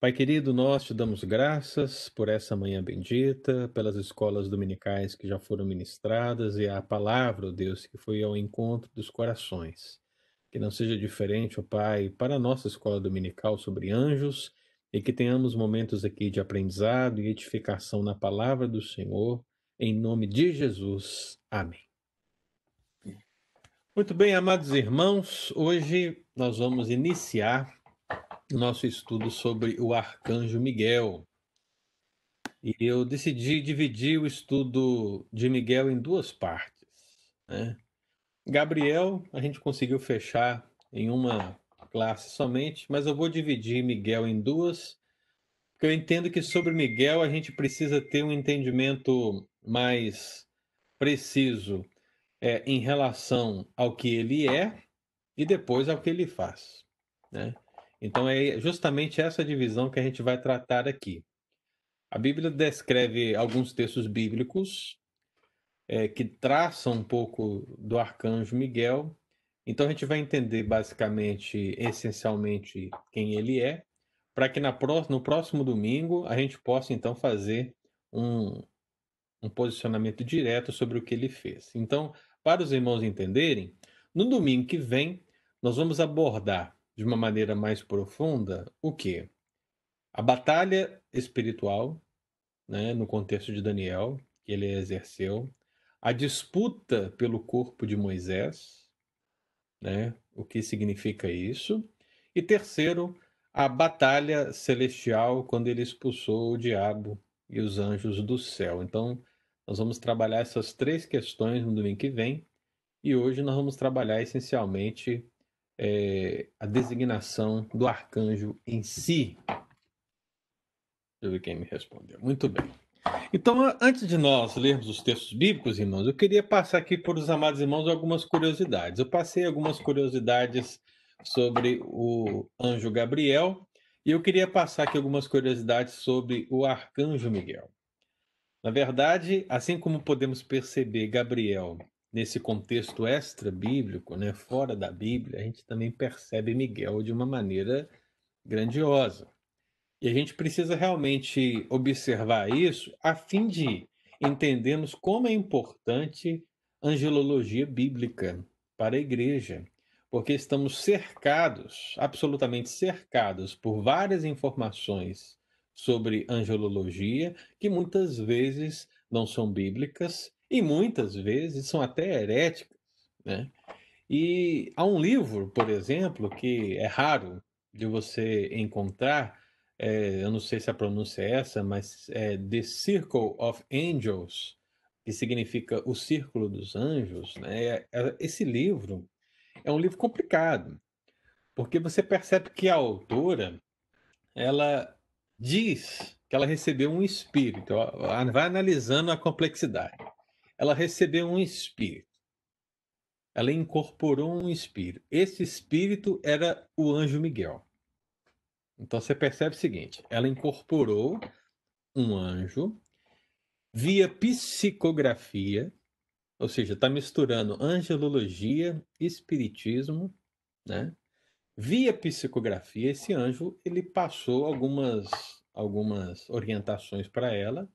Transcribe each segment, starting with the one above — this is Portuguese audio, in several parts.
Pai querido, nós te damos graças por essa manhã bendita, pelas escolas dominicais que já foram ministradas e a palavra, ó Deus, que foi ao encontro dos corações. Que não seja diferente, ó Pai, para a nossa escola dominical sobre anjos e que tenhamos momentos aqui de aprendizado e edificação na palavra do Senhor, em nome de Jesus. Amém. Muito bem, amados irmãos, hoje nós vamos iniciar nosso estudo sobre o arcanjo Miguel. E eu decidi dividir o estudo de Miguel em duas partes. Né? Gabriel, a gente conseguiu fechar em uma classe somente, mas eu vou dividir Miguel em duas, porque eu entendo que sobre Miguel a gente precisa ter um entendimento mais preciso é, em relação ao que ele é e depois ao que ele faz. Né? Então é justamente essa divisão que a gente vai tratar aqui. A Bíblia descreve alguns textos bíblicos é, que traçam um pouco do arcanjo Miguel. Então a gente vai entender basicamente, essencialmente, quem ele é, para que pró no próximo domingo a gente possa então fazer um, um posicionamento direto sobre o que ele fez. Então, para os irmãos entenderem, no domingo que vem nós vamos abordar de uma maneira mais profunda o que? A batalha espiritual, né, no contexto de Daniel, que ele exerceu, a disputa pelo corpo de Moisés, né, o que significa isso, e terceiro, a batalha celestial quando ele expulsou o diabo e os anjos do céu. Então, nós vamos trabalhar essas três questões no domingo que vem, e hoje nós vamos trabalhar essencialmente é, a designação do arcanjo em si? Deixa eu ver quem me respondeu. Muito bem. Então, antes de nós lermos os textos bíblicos, irmãos, eu queria passar aqui por os amados irmãos algumas curiosidades. Eu passei algumas curiosidades sobre o anjo Gabriel e eu queria passar aqui algumas curiosidades sobre o arcanjo Miguel. Na verdade, assim como podemos perceber Gabriel nesse contexto extra-bíblico, né, fora da Bíblia, a gente também percebe Miguel de uma maneira grandiosa. E a gente precisa realmente observar isso a fim de entendermos como é importante angelologia bíblica para a igreja, porque estamos cercados, absolutamente cercados, por várias informações sobre angelologia que muitas vezes não são bíblicas e muitas vezes são até heréticas. Né? E há um livro, por exemplo, que é raro de você encontrar, é, eu não sei se a pronúncia é essa, mas é The Circle of Angels, que significa o Círculo dos Anjos. Né? Esse livro é um livro complicado, porque você percebe que a autora ela diz que ela recebeu um espírito, vai analisando a complexidade ela recebeu um espírito. Ela incorporou um espírito. Esse espírito era o anjo Miguel. Então você percebe o seguinte: ela incorporou um anjo via psicografia, ou seja, está misturando angelologia, espiritismo, né? Via psicografia, esse anjo ele passou algumas algumas orientações para ela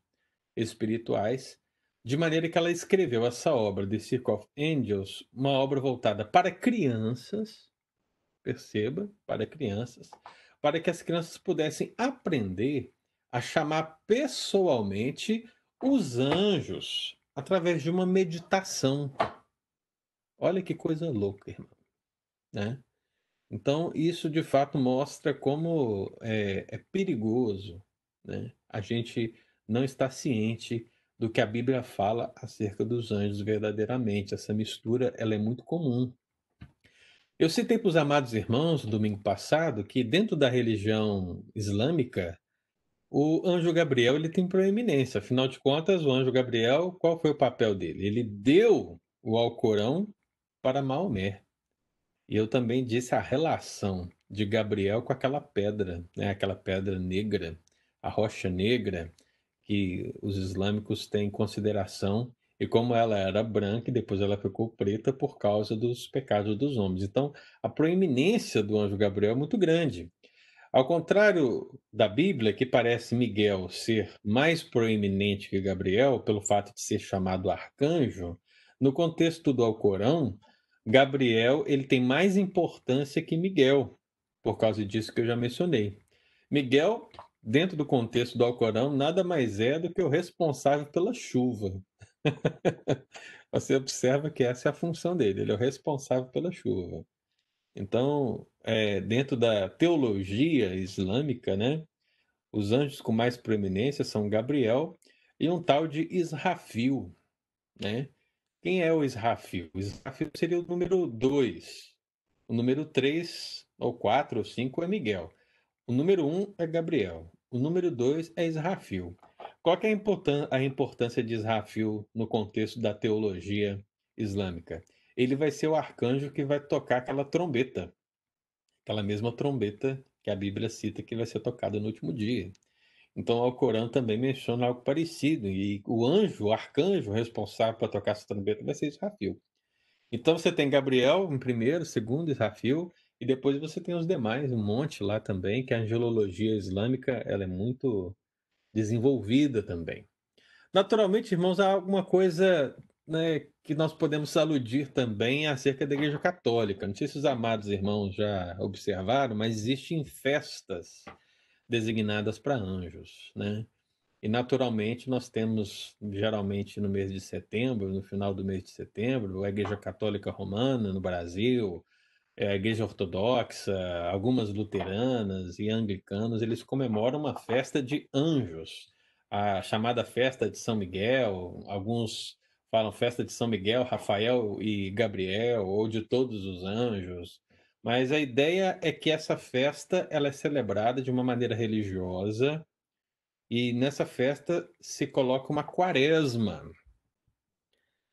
espirituais de maneira que ela escreveu essa obra, The Circle of Angels, uma obra voltada para crianças, perceba, para crianças, para que as crianças pudessem aprender a chamar pessoalmente os anjos através de uma meditação. Olha que coisa louca, irmão. Né? Então, isso de fato mostra como é, é perigoso né? a gente não estar ciente do que a Bíblia fala acerca dos anjos verdadeiramente. Essa mistura ela é muito comum. Eu citei para os amados irmãos, domingo passado, que dentro da religião islâmica, o anjo Gabriel ele tem proeminência. Afinal de contas, o anjo Gabriel, qual foi o papel dele? Ele deu o Alcorão para Maomé. E eu também disse a relação de Gabriel com aquela pedra, né? aquela pedra negra, a rocha negra, que os islâmicos têm em consideração e como ela era branca e depois ela ficou preta por causa dos pecados dos homens. Então, a proeminência do anjo Gabriel é muito grande. Ao contrário da Bíblia, que parece Miguel ser mais proeminente que Gabriel, pelo fato de ser chamado arcanjo, no contexto do Alcorão, Gabriel ele tem mais importância que Miguel, por causa disso que eu já mencionei. Miguel, dentro do contexto do Alcorão, nada mais é do que o responsável pela chuva. Você observa que essa é a função dele, ele é o responsável pela chuva. Então, é, dentro da teologia islâmica, né, os anjos com mais proeminência são Gabriel e um tal de Israfil. Né? Quem é o Israfil? O Israfil seria o número 2. O número 3, ou 4, ou 5 é Miguel. O número 1 um é Gabriel. O número 2 é Israfil. Qual é a importância de Israfil no contexto da teologia islâmica? ele vai ser o arcanjo que vai tocar aquela trombeta. Aquela mesma trombeta que a Bíblia cita que vai ser tocada no último dia. Então, o Corão também menciona algo parecido. E o anjo, o arcanjo responsável para tocar essa trombeta vai ser Israfil. Então, você tem Gabriel em primeiro, segundo, Israfil, e depois você tem os demais, um monte lá também, que a angelologia islâmica ela é muito desenvolvida também. Naturalmente, irmãos, há alguma coisa né, que nós podemos aludir também acerca da Igreja Católica. Não sei se os amados irmãos já observaram, mas existem festas designadas para anjos, né? E naturalmente nós temos, geralmente no mês de setembro, no final do mês de setembro, a Igreja Católica Romana no Brasil, é, Igreja Ortodoxa, algumas luteranas e anglicanos, eles comemoram uma festa de anjos, a chamada festa de São Miguel, alguns falam festa de São Miguel, Rafael e Gabriel, ou de todos os anjos. Mas a ideia é que essa festa ela é celebrada de uma maneira religiosa e nessa festa se coloca uma quaresma,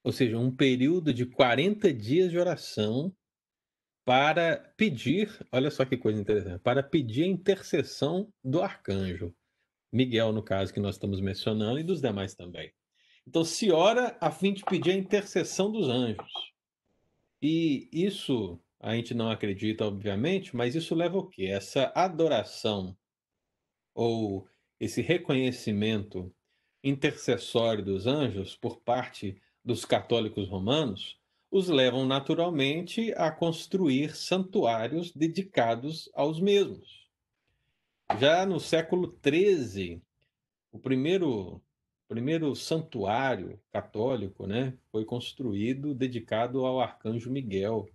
ou seja, um período de 40 dias de oração para pedir, olha só que coisa interessante, para pedir a intercessão do arcanjo. Miguel, no caso que nós estamos mencionando, e dos demais também. Então se ora a fim de pedir a intercessão dos anjos. E isso a gente não acredita, obviamente, mas isso leva o quê? Essa adoração ou esse reconhecimento intercessório dos anjos por parte dos católicos romanos os levam naturalmente a construir santuários dedicados aos mesmos. Já no século XIII, o primeiro primeiro santuário católico né, foi construído dedicado ao arcanjo Miguel.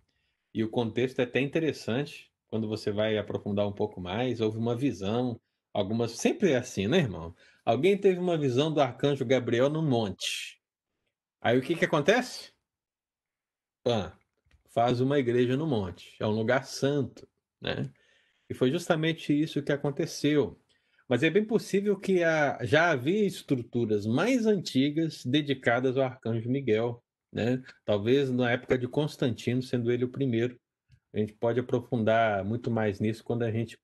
E o contexto é até interessante, quando você vai aprofundar um pouco mais, houve uma visão, algumas. Sempre é assim, né, irmão? Alguém teve uma visão do arcanjo Gabriel no monte. Aí o que, que acontece? Ah, faz uma igreja no monte. É um lugar santo, né? E foi justamente isso que aconteceu. Mas é bem possível que já havia estruturas mais antigas dedicadas ao arcanjo Miguel, né? Talvez na época de Constantino, sendo ele o primeiro. A gente pode aprofundar muito mais nisso quando a gente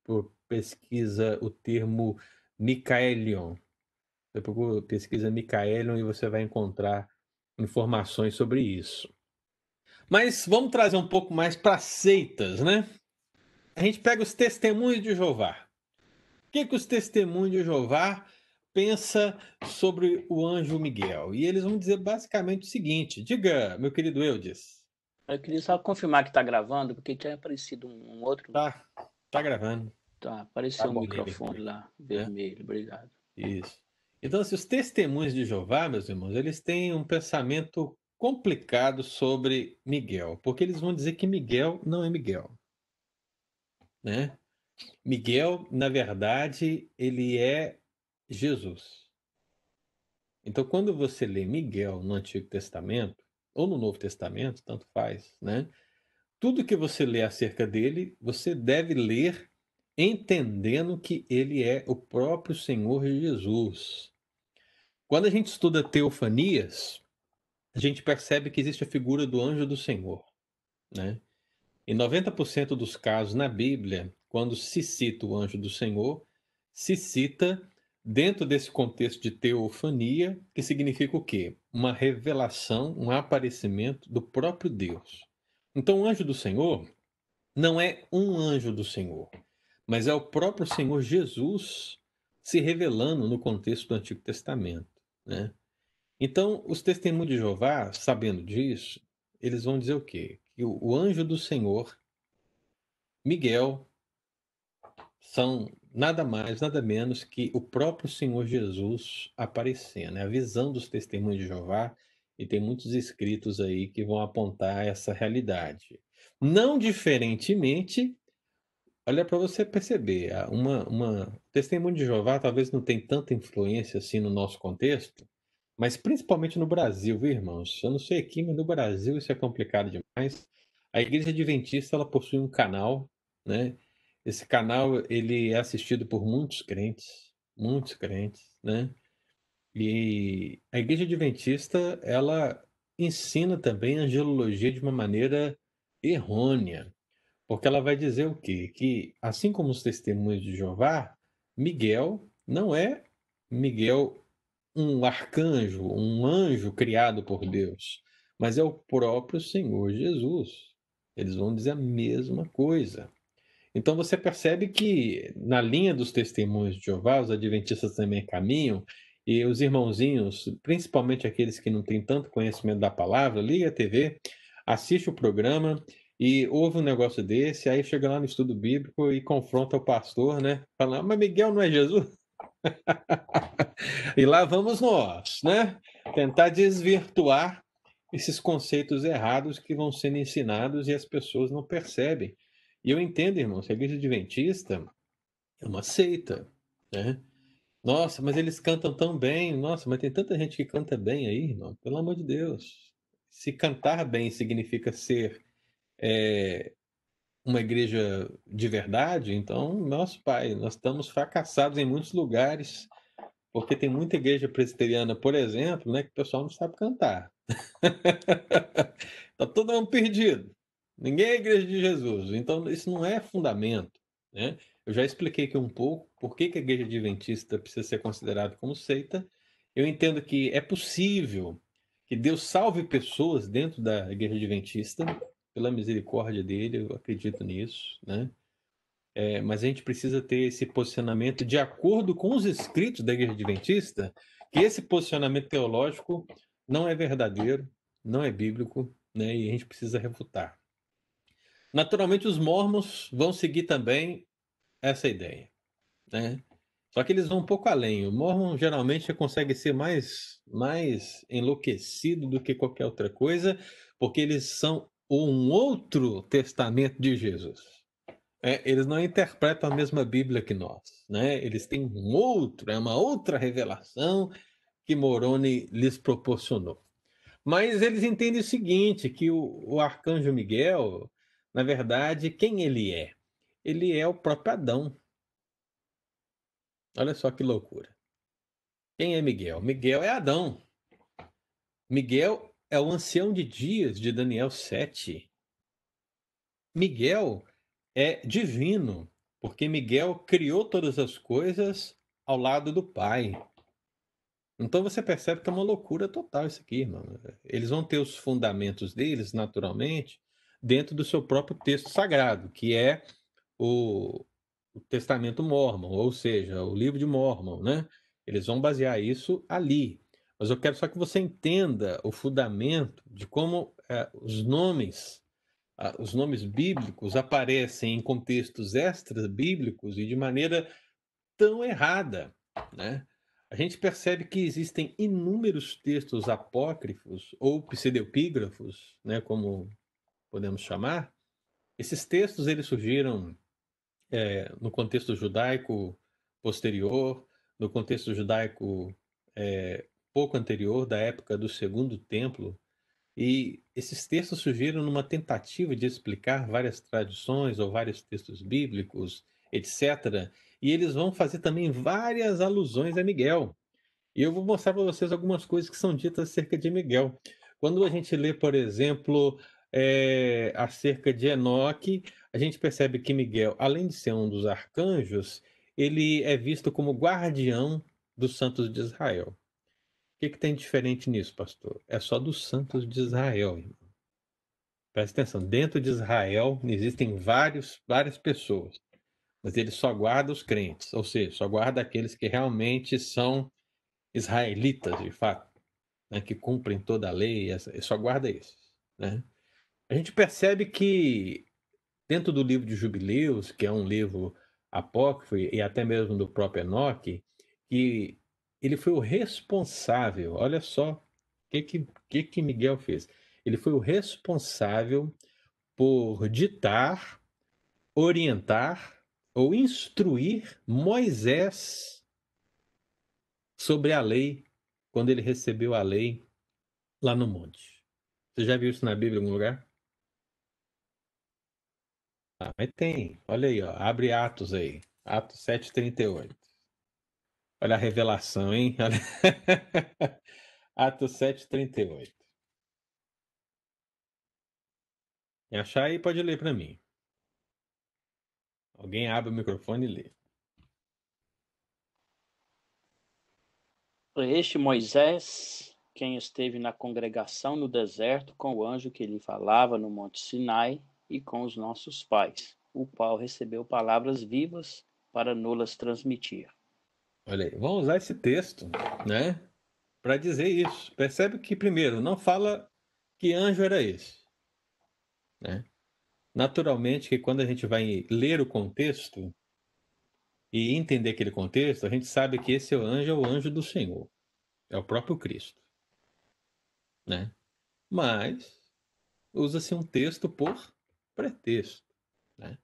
pesquisa o termo Micaelion. Você pesquisa Micaelion e você vai encontrar informações sobre isso. Mas vamos trazer um pouco mais para seitas, né? A gente pega os testemunhos de Jeová que, que os testemunhos de Jeová pensa sobre o anjo Miguel? E eles vão dizer basicamente o seguinte: diga, meu querido Eudes. Eu queria só confirmar que está gravando, porque tinha aparecido um outro. Tá, tá gravando. Tá, apareceu tá um microfone lá, é. vermelho, é. obrigado. Isso. Então, se os testemunhos de Jeová, meus irmãos, eles têm um pensamento complicado sobre Miguel, porque eles vão dizer que Miguel não é Miguel. Né? Miguel, na verdade, ele é Jesus. Então, quando você lê Miguel no Antigo Testamento, ou no Novo Testamento, tanto faz, né? Tudo que você lê acerca dele, você deve ler entendendo que ele é o próprio Senhor Jesus. Quando a gente estuda teofanias, a gente percebe que existe a figura do anjo do Senhor, né? Em 90% dos casos na Bíblia, quando se cita o anjo do Senhor, se cita dentro desse contexto de teofania, que significa o quê? Uma revelação, um aparecimento do próprio Deus. Então, o anjo do Senhor não é um anjo do Senhor, mas é o próprio Senhor Jesus se revelando no contexto do Antigo Testamento. Né? Então, os testemunhos de Jeová, sabendo disso, eles vão dizer o quê? Que o, o anjo do Senhor, Miguel, são nada mais, nada menos que o próprio Senhor Jesus aparecendo. É a visão dos testemunhos de Jeová, e tem muitos escritos aí que vão apontar essa realidade. Não diferentemente Olha para você perceber, uma, uma testemunho de Jeová talvez não tem tanta influência assim no nosso contexto, mas principalmente no Brasil, viu, irmãos? Eu não sei aqui, mas no Brasil isso é complicado demais. A Igreja Adventista ela possui um canal, né? Esse canal ele é assistido por muitos crentes, muitos crentes, né? E a Igreja Adventista ela ensina também a angelologia de uma maneira errônea. Porque ela vai dizer o quê? Que, assim como os testemunhos de Jeová, Miguel não é Miguel um arcanjo, um anjo criado por Deus, mas é o próprio Senhor Jesus. Eles vão dizer a mesma coisa. Então você percebe que na linha dos testemunhos de Jeová, os adventistas também caminham, e os irmãozinhos, principalmente aqueles que não têm tanto conhecimento da palavra, liga a TV, assiste o programa e ouve um negócio desse, aí chega lá no estudo bíblico e confronta o pastor, né? Falando, mas Miguel não é Jesus? e lá vamos nós, né? Tentar desvirtuar esses conceitos errados que vão sendo ensinados e as pessoas não percebem. E eu entendo, irmão, se a igreja adventista é uma seita, né? Nossa, mas eles cantam tão bem. Nossa, mas tem tanta gente que canta bem aí, irmão. Pelo amor de Deus. Se cantar bem significa ser é, uma igreja de verdade, então, nosso pai, nós estamos fracassados em muitos lugares, porque tem muita igreja presbiteriana, por exemplo, né, que o pessoal não sabe cantar. Está todo mundo perdido. Ninguém é igreja de Jesus. Então, isso não é fundamento. Né? Eu já expliquei aqui um pouco por que, que a igreja adventista precisa ser considerada como seita. Eu entendo que é possível que Deus salve pessoas dentro da igreja adventista, pela misericórdia dele, eu acredito nisso, né? É, mas a gente precisa ter esse posicionamento de acordo com os escritos da Igreja Adventista, que esse posicionamento teológico não é verdadeiro, não é bíblico, né? E a gente precisa refutar. Naturalmente, os mormons vão seguir também essa ideia, né? Só que eles vão um pouco além. O mormon geralmente consegue ser mais, mais enlouquecido do que qualquer outra coisa, porque eles são um outro testamento de Jesus. É, eles não interpretam a mesma Bíblia que nós, né? Eles têm um outro, é uma outra revelação que Moroni lhes proporcionou. Mas eles entendem o seguinte, que o, o arcanjo Miguel, na verdade, quem ele é? Ele é o próprio Adão. Olha só que loucura. Quem é Miguel? Miguel é Adão. Miguel é o ancião de dias de Daniel 7. Miguel é divino, porque Miguel criou todas as coisas ao lado do Pai. Então você percebe que é uma loucura total isso aqui, irmão. Eles vão ter os fundamentos deles, naturalmente, dentro do seu próprio texto sagrado, que é o, o Testamento Mormon, ou seja, o livro de Mormon, né? Eles vão basear isso ali. Mas eu quero só que você entenda o fundamento de como é, os nomes, os nomes bíblicos aparecem em contextos extras bíblicos e de maneira tão errada, né? A gente percebe que existem inúmeros textos apócrifos ou pseudepígrafos, né, como podemos chamar. Esses textos eles surgiram é, no contexto judaico posterior, no contexto judaico é, pouco anterior, da época do Segundo Templo, e esses textos surgiram numa tentativa de explicar várias tradições ou vários textos bíblicos, etc. E eles vão fazer também várias alusões a Miguel. E eu vou mostrar para vocês algumas coisas que são ditas acerca de Miguel. Quando a gente lê, por exemplo, é, acerca de Enoque, a gente percebe que Miguel, além de ser um dos arcanjos, ele é visto como guardião dos santos de Israel que, que tem diferente nisso, pastor? É só dos santos de Israel, irmão. Presta atenção, dentro de Israel existem vários, várias pessoas. mas ele só guarda os crentes, ou seja, só guarda aqueles que realmente são israelitas, de fato, né, que cumprem toda a lei, só guarda esses. Né? A gente percebe que dentro do livro de Jubileus, que é um livro apócrifo e até mesmo do próprio Enoque, que ele foi o responsável, olha só o que, que, que, que Miguel fez. Ele foi o responsável por ditar, orientar ou instruir Moisés sobre a lei, quando ele recebeu a lei lá no monte. Você já viu isso na Bíblia em algum lugar? Ah, mas tem. Olha aí, ó. Abre Atos aí. Atos 7,38. Olha a revelação, hein? Olha... Atos 7,38. Quem achar aí pode ler para mim. Alguém abre o microfone e lê. Este Moisés, quem esteve na congregação no deserto com o anjo que lhe falava no Monte Sinai e com os nossos pais, o qual recebeu palavras vivas para nos transmitir. Olha aí, vamos usar esse texto, né, para dizer isso. Percebe que primeiro não fala que anjo era esse, né? Naturalmente que quando a gente vai ler o contexto e entender aquele contexto, a gente sabe que esse anjo é o anjo do Senhor, é o próprio Cristo, né? Mas usa-se um texto por pretexto, né?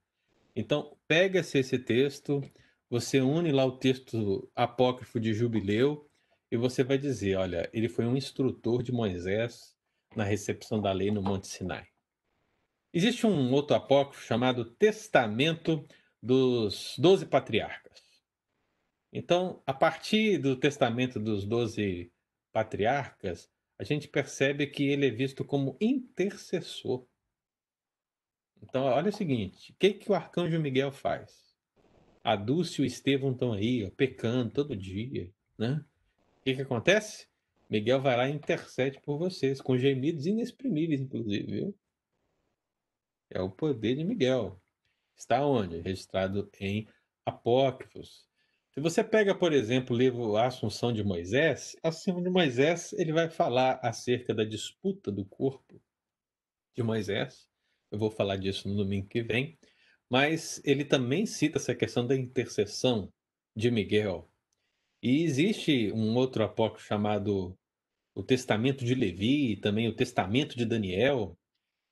Então, pega-se esse texto, você une lá o texto apócrifo de Jubileu e você vai dizer, olha, ele foi um instrutor de Moisés na recepção da lei no Monte Sinai. Existe um outro apócrifo chamado Testamento dos Doze Patriarcas. Então, a partir do Testamento dos Doze Patriarcas, a gente percebe que ele é visto como intercessor. Então, olha o seguinte: o que, que o arcanjo Miguel faz? A Dulce e o Estevão estão aí, ó, pecando todo dia, né? O que, que acontece? Miguel vai lá e intercede por vocês, com gemidos inexprimíveis, inclusive, viu? É o poder de Miguel. Está onde? Registrado em Apócrifos. Se você pega, por exemplo, o livro A Assunção de Moisés, a Assunção de Moisés, ele vai falar acerca da disputa do corpo de Moisés. Eu vou falar disso no domingo que vem. Mas ele também cita essa questão da intercessão de Miguel. E existe um outro apócrifo chamado o Testamento de Levi, e também o Testamento de Daniel,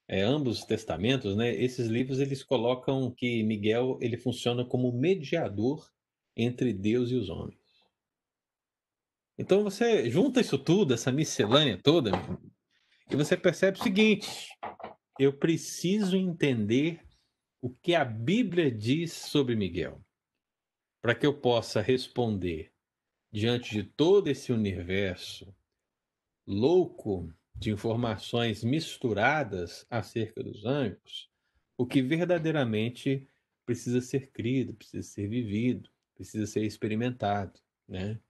é, ambos os testamentos, né, esses livros eles colocam que Miguel ele funciona como mediador entre Deus e os homens. Então você junta isso tudo, essa miscelânea toda, e você percebe o seguinte: eu preciso entender o que a Bíblia diz sobre Miguel, para que eu possa responder diante de todo esse universo louco de informações misturadas acerca dos anjos, o que verdadeiramente precisa ser crido, precisa ser vivido, precisa ser experimentado, né?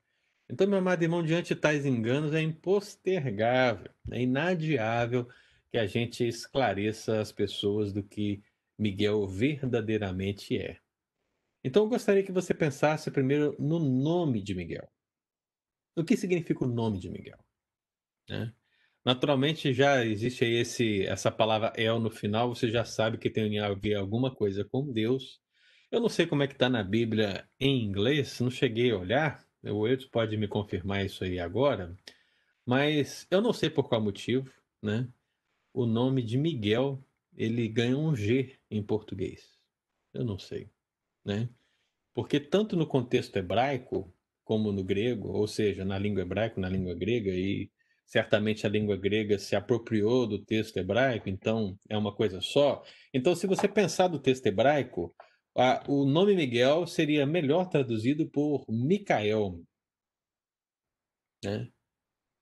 Então, meu amado irmão, diante de tais enganos, é impostergável, é inadiável que a gente esclareça as pessoas do que Miguel verdadeiramente é. Então, eu gostaria que você pensasse primeiro no nome de Miguel. O que significa o nome de Miguel? Né? Naturalmente já existe aí esse, essa palavra El no final, você já sabe que tem a ver alguma coisa com Deus. Eu não sei como é que está na Bíblia em inglês, não cheguei a olhar, o Edson pode me confirmar isso aí agora, mas eu não sei por qual motivo, né? O nome de Miguel, ele ganha um G em português. Eu não sei, né? Porque tanto no contexto hebraico como no grego, ou seja, na língua hebraica, na língua grega e certamente a língua grega se apropriou do texto hebraico, então é uma coisa só. Então, se você pensar do texto hebraico, a, o nome Miguel seria melhor traduzido por Micael, né?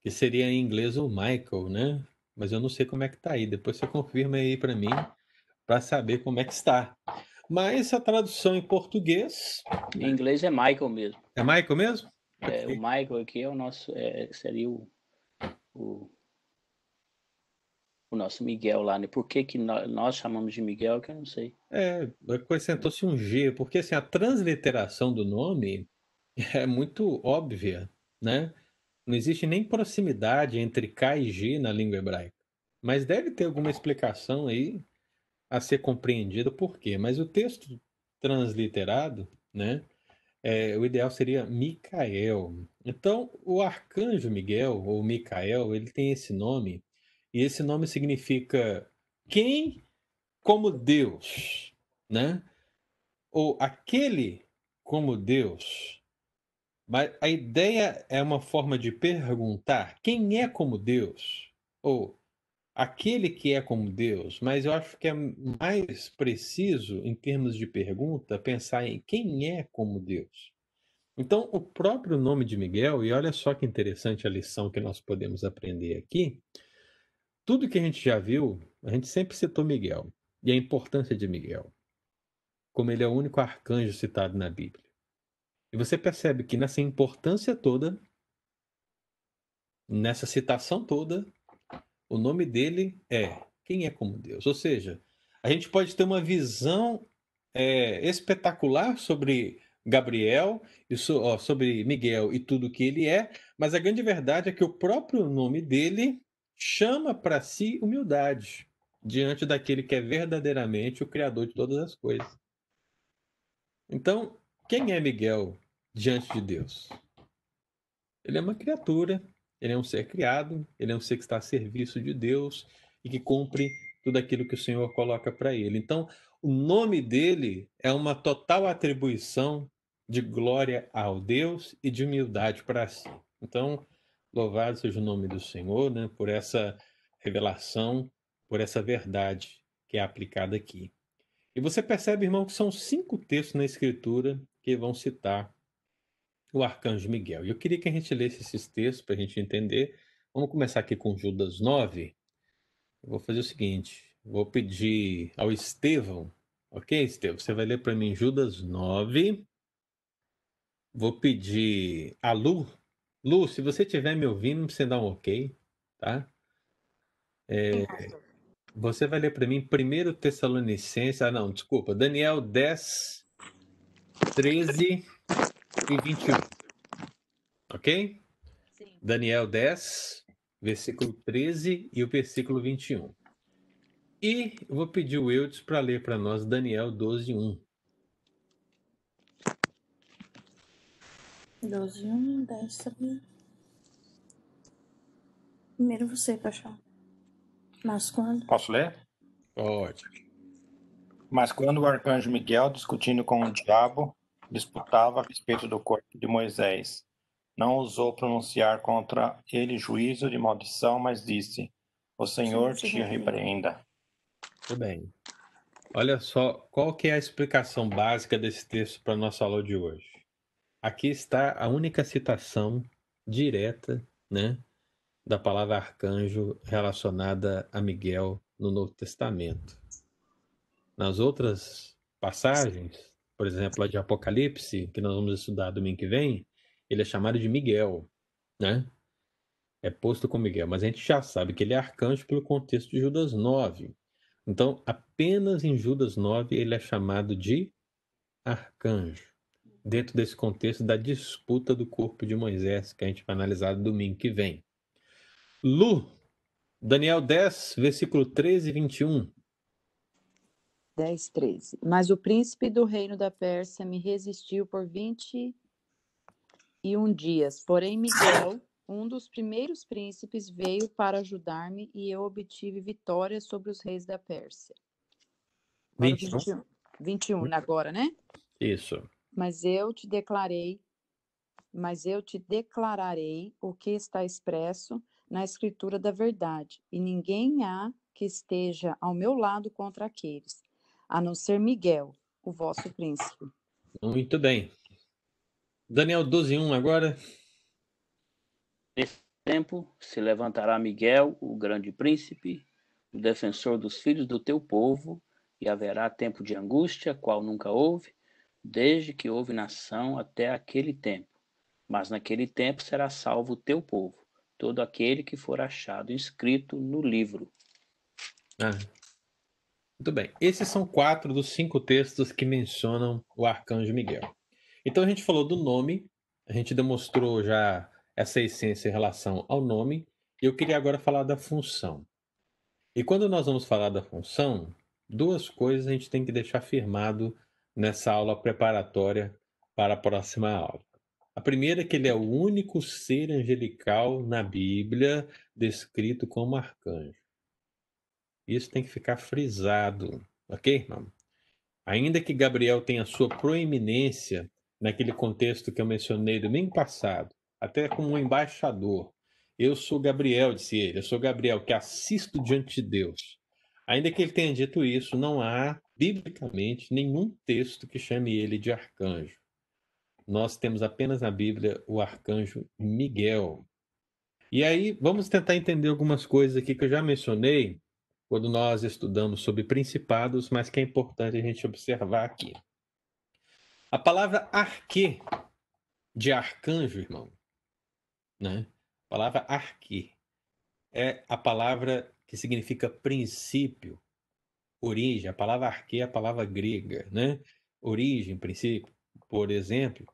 que seria em inglês o Michael, né? Mas eu não sei como é que está aí. Depois você confirma aí para mim, para saber como é que está. Mas a tradução em português. Em inglês é Michael mesmo. É Michael mesmo? É, o Michael aqui é o nosso. É, seria o o, o nosso Miguel lá, né? Por que, que nós chamamos de Miguel, que eu não sei. É, acrescentou-se um G, porque assim, a transliteração do nome é muito óbvia, né? Não existe nem proximidade entre K e G na língua hebraica. Mas deve ter alguma explicação aí a ser compreendida por quê. Mas o texto transliterado, né? É, o ideal seria Micael. Então, o arcanjo Miguel, ou Micael, ele tem esse nome, e esse nome significa quem como Deus, né? Ou aquele como Deus. Mas a ideia é uma forma de perguntar quem é como Deus, ou aquele que é como Deus, mas eu acho que é mais preciso, em termos de pergunta, pensar em quem é como Deus. Então, o próprio nome de Miguel, e olha só que interessante a lição que nós podemos aprender aqui. Tudo que a gente já viu, a gente sempre citou Miguel, e a importância de Miguel, como ele é o único arcanjo citado na Bíblia. E você percebe que nessa importância toda, nessa citação toda, o nome dele é Quem é como Deus? Ou seja, a gente pode ter uma visão é, espetacular sobre Gabriel, ó, sobre Miguel e tudo que ele é, mas a grande verdade é que o próprio nome dele chama para si humildade diante daquele que é verdadeiramente o Criador de todas as coisas. Então, quem é Miguel diante de Deus? Ele é uma criatura ele é um ser criado, ele é um ser que está a serviço de Deus e que cumpre tudo aquilo que o Senhor coloca para ele. Então, o nome dele é uma total atribuição de glória ao Deus e de humildade para si. Então, louvado seja o nome do Senhor, né, por essa revelação, por essa verdade que é aplicada aqui. E você percebe, irmão, que são cinco textos na Escritura que vão citar o arcanjo Miguel. E eu queria que a gente lesse esses textos para a gente entender. Vamos começar aqui com Judas 9. Eu vou fazer o seguinte: vou pedir ao Estevão, ok, Estevão? Você vai ler para mim Judas 9. Vou pedir a Lu. Lu, se você estiver me ouvindo, você dá um ok, tá? É, você vai ler para mim primeiro Tessalonicenses. Ah, não, desculpa. Daniel 10, 13 e 21. Ok? Sim. Daniel 10, versículo 13 e o versículo 21. E eu vou pedir o Eudes para ler para nós Daniel 12, 1. 12, 1, 10, Primeiro você, Paixão. Mas quando? Posso ler? Pode. Mas quando o arcanjo Miguel, discutindo com o diabo, disputava a respeito do corpo de Moisés. Não ousou pronunciar contra ele juízo de maldição, mas disse: O Senhor te repreenda. Tudo bem. Olha só, qual que é a explicação básica desse texto para a nossa aula de hoje? Aqui está a única citação direta, né, da palavra arcanjo relacionada a Miguel no Novo Testamento. Nas outras passagens, por exemplo, a de Apocalipse, que nós vamos estudar domingo que vem, ele é chamado de Miguel, né? É posto com Miguel, mas a gente já sabe que ele é arcanjo pelo contexto de Judas 9. Então, apenas em Judas 9 ele é chamado de arcanjo, dentro desse contexto da disputa do corpo de Moisés, que a gente vai analisar domingo que vem. Lu, Daniel 10, versículo 13 e 21. 10, 13. Mas o príncipe do reino da Pérsia me resistiu por vinte e um dias. Porém, Miguel, um dos primeiros príncipes, veio para ajudar-me e eu obtive vitória sobre os reis da Pérsia. 21. 21. 21 agora, né? Isso. Mas eu te declarei, mas eu te declararei o que está expresso na escritura da verdade, e ninguém há que esteja ao meu lado contra aqueles a não ser Miguel, o vosso príncipe. Muito bem. Daniel 12, 1 agora. Nesse tempo se levantará Miguel, o grande príncipe, o defensor dos filhos do teu povo, e haverá tempo de angústia, qual nunca houve, desde que houve nação até aquele tempo. Mas naquele tempo será salvo o teu povo, todo aquele que for achado inscrito no livro. Ah, muito bem. Esses são quatro dos cinco textos que mencionam o arcanjo Miguel. Então a gente falou do nome, a gente demonstrou já essa essência em relação ao nome, e eu queria agora falar da função. E quando nós vamos falar da função, duas coisas a gente tem que deixar firmado nessa aula preparatória para a próxima aula. A primeira é que ele é o único ser angelical na Bíblia descrito como arcanjo. Isso tem que ficar frisado, ok, irmão? Ainda que Gabriel tenha sua proeminência naquele contexto que eu mencionei domingo passado, até como um embaixador. Eu sou Gabriel, disse ele, eu sou Gabriel que assisto diante de Deus. Ainda que ele tenha dito isso, não há, biblicamente, nenhum texto que chame ele de arcanjo. Nós temos apenas na Bíblia o arcanjo Miguel. E aí, vamos tentar entender algumas coisas aqui que eu já mencionei quando nós estudamos sobre principados, mas que é importante a gente observar aqui. A palavra arque, de arcanjo, irmão, né? A palavra arque é a palavra que significa princípio, origem. A palavra arque é a palavra grega, né? Origem, princípio. Por exemplo,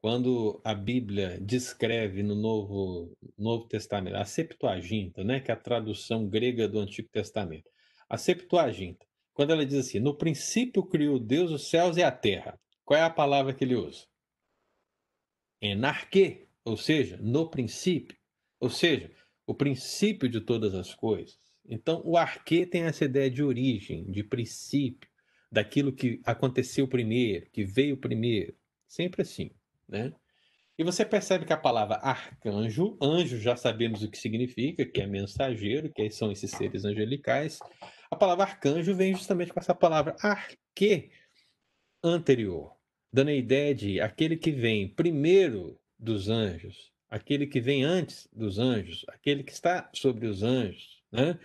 quando a Bíblia descreve no Novo, Novo Testamento, a Septuaginta, né, que é a tradução grega do Antigo Testamento, a Septuaginta, quando ela diz assim, no princípio criou Deus os céus e a terra, qual é a palavra que ele usa? Enarque, ou seja, no princípio, ou seja, o princípio de todas as coisas. Então, o arque tem essa ideia de origem, de princípio, daquilo que aconteceu primeiro, que veio primeiro, sempre assim né? E você percebe que a palavra arcanjo, anjo já sabemos o que significa, que é mensageiro, que são esses seres angelicais. A palavra arcanjo vem justamente com essa palavra arque anterior, dando a ideia de aquele que vem primeiro dos anjos, aquele que vem antes dos anjos, aquele que está sobre os anjos, né?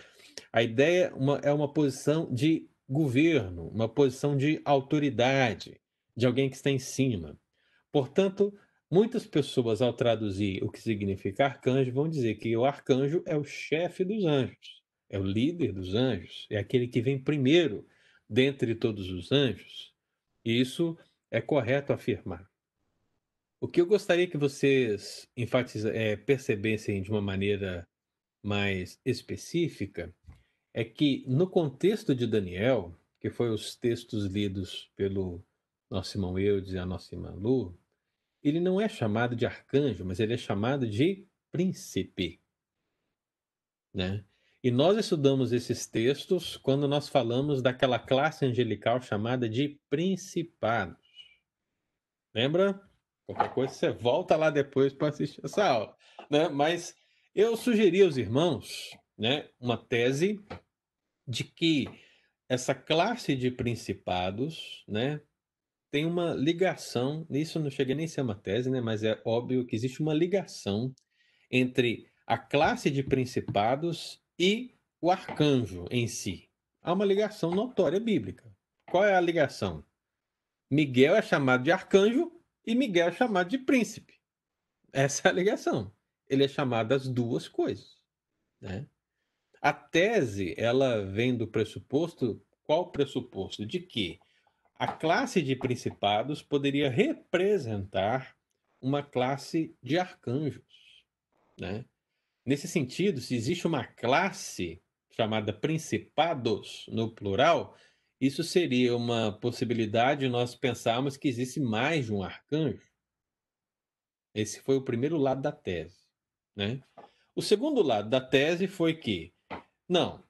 A ideia é uma posição de governo, uma posição de autoridade, de alguém que está em cima. Portanto, muitas pessoas, ao traduzir o que significa arcanjo, vão dizer que o arcanjo é o chefe dos anjos, é o líder dos anjos, é aquele que vem primeiro dentre todos os anjos. E isso é correto afirmar. O que eu gostaria que vocês é, percebessem de uma maneira mais específica é que, no contexto de Daniel, que foi os textos lidos pelo nosso irmão Eudes e a nossa irmã Lu, ele não é chamado de arcanjo, mas ele é chamado de príncipe. Né? E nós estudamos esses textos quando nós falamos daquela classe angelical chamada de principados. Lembra? Qualquer coisa você volta lá depois para assistir essa aula. Né? Mas eu sugeri aos irmãos né, uma tese de que essa classe de principados né, tem uma ligação, isso não chega nem a ser uma tese, né, mas é óbvio que existe uma ligação entre a classe de principados e o arcanjo em si. Há uma ligação notória bíblica. Qual é a ligação? Miguel é chamado de arcanjo e Miguel é chamado de príncipe. Essa é a ligação. Ele é chamado das duas coisas. Né? A tese, ela vem do pressuposto, qual pressuposto? De que a classe de principados poderia representar uma classe de arcanjos. Né? Nesse sentido, se existe uma classe chamada principados no plural, isso seria uma possibilidade de nós pensarmos que existe mais de um arcanjo. Esse foi o primeiro lado da tese. Né? O segundo lado da tese foi que, não,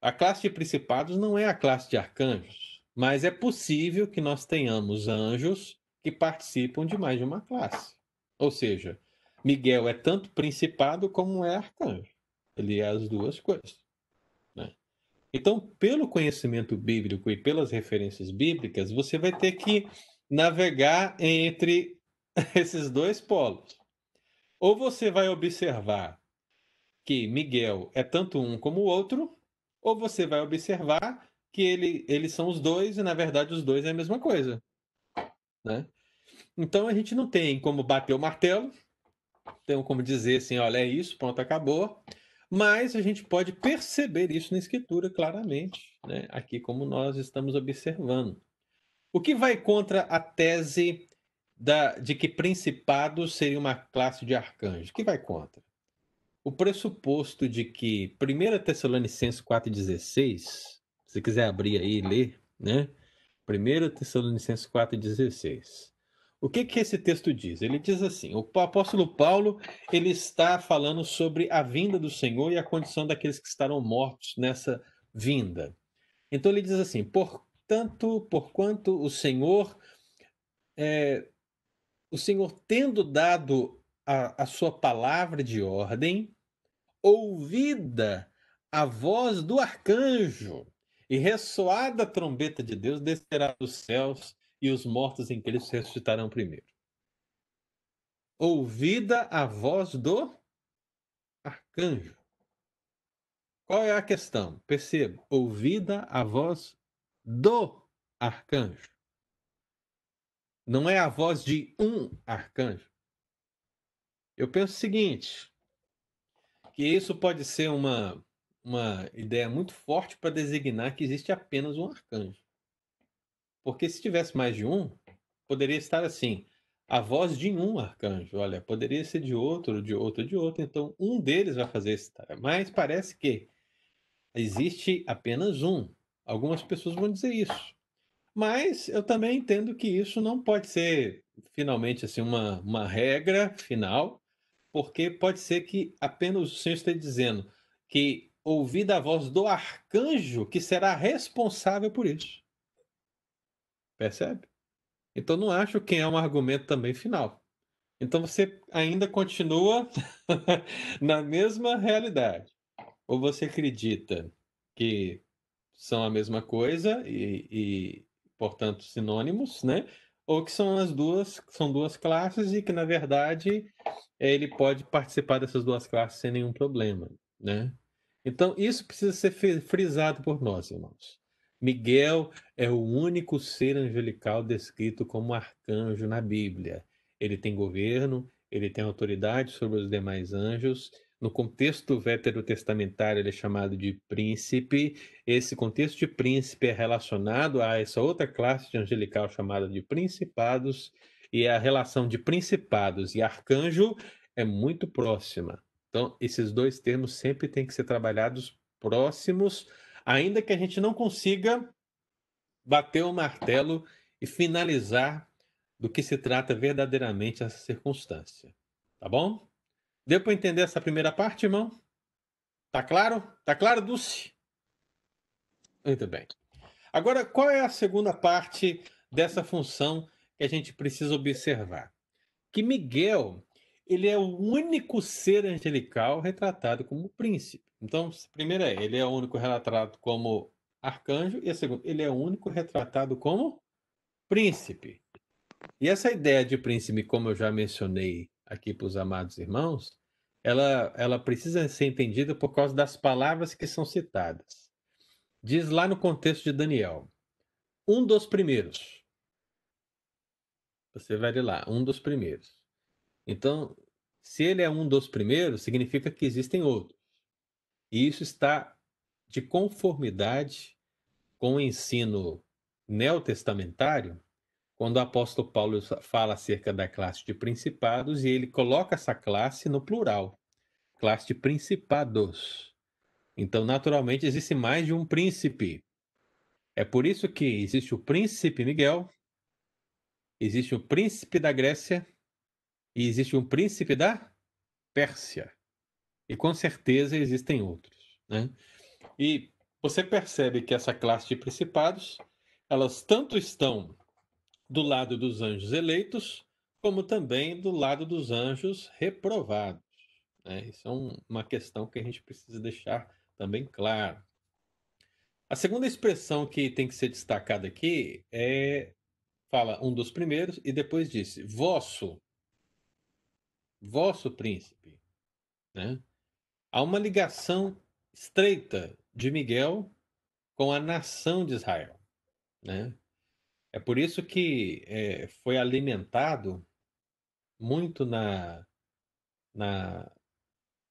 a classe de principados não é a classe de arcanjos. Mas é possível que nós tenhamos anjos que participam de mais de uma classe. Ou seja, Miguel é tanto principado como é arcanjo. Ele é as duas coisas. Né? Então, pelo conhecimento bíblico e pelas referências bíblicas, você vai ter que navegar entre esses dois polos. Ou você vai observar que Miguel é tanto um como o outro, ou você vai observar que ele, eles são os dois e, na verdade, os dois é a mesma coisa. Né? Então, a gente não tem como bater o martelo, tem como dizer assim, olha, é isso, pronto, acabou. Mas a gente pode perceber isso na escritura claramente, né? aqui como nós estamos observando. O que vai contra a tese da, de que principado seria uma classe de arcanjo? O que vai contra? O pressuposto de que 1 Tessalonicenses 4,16, se você quiser abrir aí e ler, né? 1 Tessalonicenses 4,16. O que, que esse texto diz? Ele diz assim: o apóstolo Paulo ele está falando sobre a vinda do Senhor e a condição daqueles que estarão mortos nessa vinda. Então ele diz assim: portanto, porquanto o Senhor, é, o Senhor tendo dado a, a sua palavra de ordem, ouvida a voz do arcanjo e ressoada a trombeta de Deus, descerá dos céus e os mortos em Cristo ressuscitarão primeiro. Ouvida a voz do arcanjo. Qual é a questão? Perceba, ouvida a voz do arcanjo. Não é a voz de um arcanjo. Eu penso o seguinte, que isso pode ser uma, uma ideia muito forte para designar que existe apenas um arcanjo. Porque se tivesse mais de um, poderia estar assim, a voz de um arcanjo. Olha, poderia ser de outro, de outro, de outro. Então, um deles vai fazer esse. Mas parece que existe apenas um. Algumas pessoas vão dizer isso. Mas eu também entendo que isso não pode ser finalmente assim uma, uma regra final, porque pode ser que apenas o Senhor esteja dizendo que ouvida a voz do arcanjo que será responsável por isso. Percebe? Então não acho que é um argumento também final. Então você ainda continua na mesma realidade. Ou você acredita que são a mesma coisa e, e, portanto sinônimos, né? Ou que são as duas são duas classes e que na verdade ele pode participar dessas duas classes sem nenhum problema, né? Então isso precisa ser frisado por nós, irmãos. Miguel é o único ser angelical descrito como arcanjo na Bíblia. Ele tem governo, ele tem autoridade sobre os demais anjos. No contexto veterotestamentário, ele é chamado de príncipe. Esse contexto de príncipe é relacionado a essa outra classe de angelical chamada de principados, e a relação de principados e arcanjo é muito próxima. Então, esses dois termos sempre têm que ser trabalhados próximos ainda que a gente não consiga bater o martelo e finalizar do que se trata verdadeiramente essa circunstância. Tá bom? Deu para entender essa primeira parte, irmão? Tá claro? Tá claro, Dulce? Muito bem. Agora, qual é a segunda parte dessa função que a gente precisa observar? Que Miguel, ele é o único ser angelical retratado como príncipe. Então, a primeira é, ele é o único retratado como arcanjo, e a segunda, ele é o único retratado como príncipe. E essa ideia de príncipe, como eu já mencionei aqui para os amados irmãos, ela, ela precisa ser entendida por causa das palavras que são citadas. Diz lá no contexto de Daniel, um dos primeiros. Você vai ler lá, um dos primeiros. Então, se ele é um dos primeiros, significa que existem outros. E isso está de conformidade com o ensino neotestamentário, quando o apóstolo Paulo fala acerca da classe de principados e ele coloca essa classe no plural, classe de principados. Então, naturalmente, existe mais de um príncipe. É por isso que existe o príncipe Miguel, existe o príncipe da Grécia e existe um príncipe da Pérsia. E com certeza existem outros. Né? E você percebe que essa classe de principados, elas tanto estão do lado dos anjos eleitos, como também do lado dos anjos reprovados. Né? Isso é um, uma questão que a gente precisa deixar também claro. A segunda expressão que tem que ser destacada aqui é fala um dos primeiros e depois disse vosso vosso príncipe, né? Há uma ligação estreita de Miguel com a nação de Israel. Né? É por isso que é, foi alimentado muito na, na,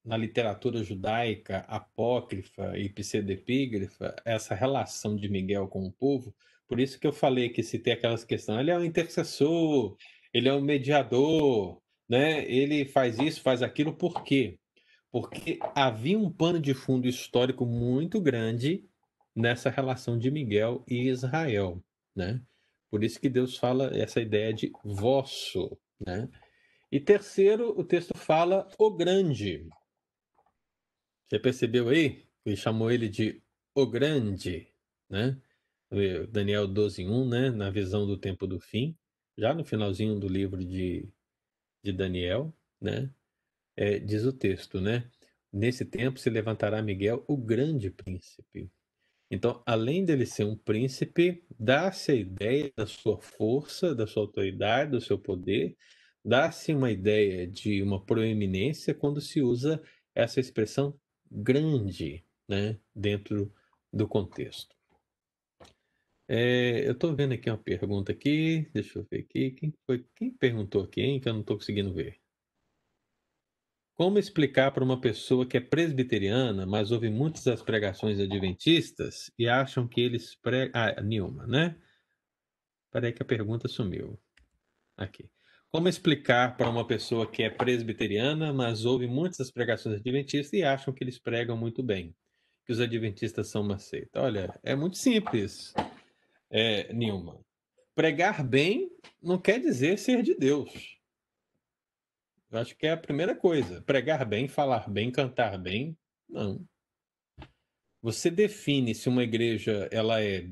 na literatura judaica apócrifa e pseudepígrafa essa relação de Miguel com o povo. Por isso que eu falei que se tem aquelas questões, ele é um intercessor, ele é um mediador, né? Ele faz isso, faz aquilo, por quê? Porque havia um pano de fundo histórico muito grande nessa relação de Miguel e Israel, né? Por isso que Deus fala essa ideia de vosso, né? E terceiro, o texto fala o grande. Você percebeu aí? Ele chamou ele de o grande, né? Daniel 12, 1, né? Na visão do tempo do fim, já no finalzinho do livro de, de Daniel, né? É, diz o texto, né? Nesse tempo se levantará Miguel, o grande príncipe. Então, além dele ser um príncipe, dá-se a ideia da sua força, da sua autoridade, do seu poder, dá-se uma ideia de uma proeminência quando se usa essa expressão grande né, dentro do contexto. É, eu estou vendo aqui uma pergunta aqui, deixa eu ver aqui, quem foi, quem perguntou aqui, hein, que eu não estou conseguindo ver. Como explicar para uma pessoa que é presbiteriana, mas ouve muitas das pregações adventistas e acham que eles pregam... Ah, Nilma, né? Peraí que a pergunta sumiu. Aqui. Como explicar para uma pessoa que é presbiteriana, mas ouve muitas das pregações adventistas e acham que eles pregam muito bem, que os adventistas são uma seita? Olha, é muito simples, é, Nilma. Pregar bem não quer dizer ser de Deus. Eu acho que é a primeira coisa. Pregar bem, falar bem, cantar bem, não. Você define se uma igreja ela é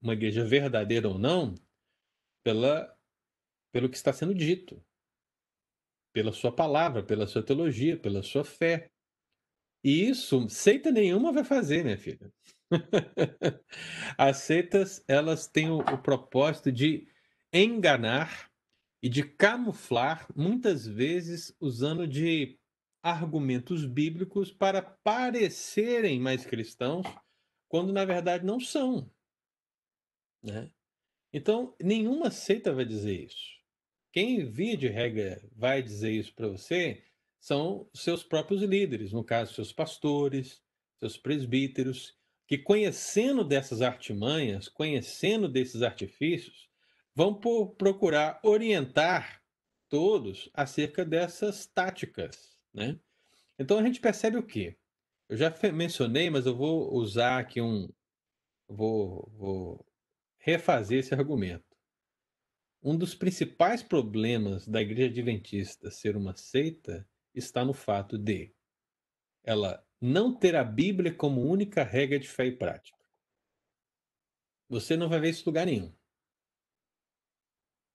uma igreja verdadeira ou não pela pelo que está sendo dito, pela sua palavra, pela sua teologia, pela sua fé. E isso, seita nenhuma vai fazer, minha filha. As seitas, elas têm o, o propósito de enganar e de camuflar, muitas vezes usando de argumentos bíblicos para parecerem mais cristãos, quando na verdade não são. Né? Então, nenhuma seita vai dizer isso. Quem, via de regra, vai dizer isso para você são seus próprios líderes, no caso, seus pastores, seus presbíteros, que conhecendo dessas artimanhas, conhecendo desses artifícios, vão procurar orientar todos acerca dessas táticas, né? Então a gente percebe o quê? Eu já mencionei, mas eu vou usar aqui um, vou, vou refazer esse argumento. Um dos principais problemas da Igreja Adventista ser uma seita está no fato de ela não ter a Bíblia como única regra de fé e prática. Você não vai ver isso em lugar nenhum.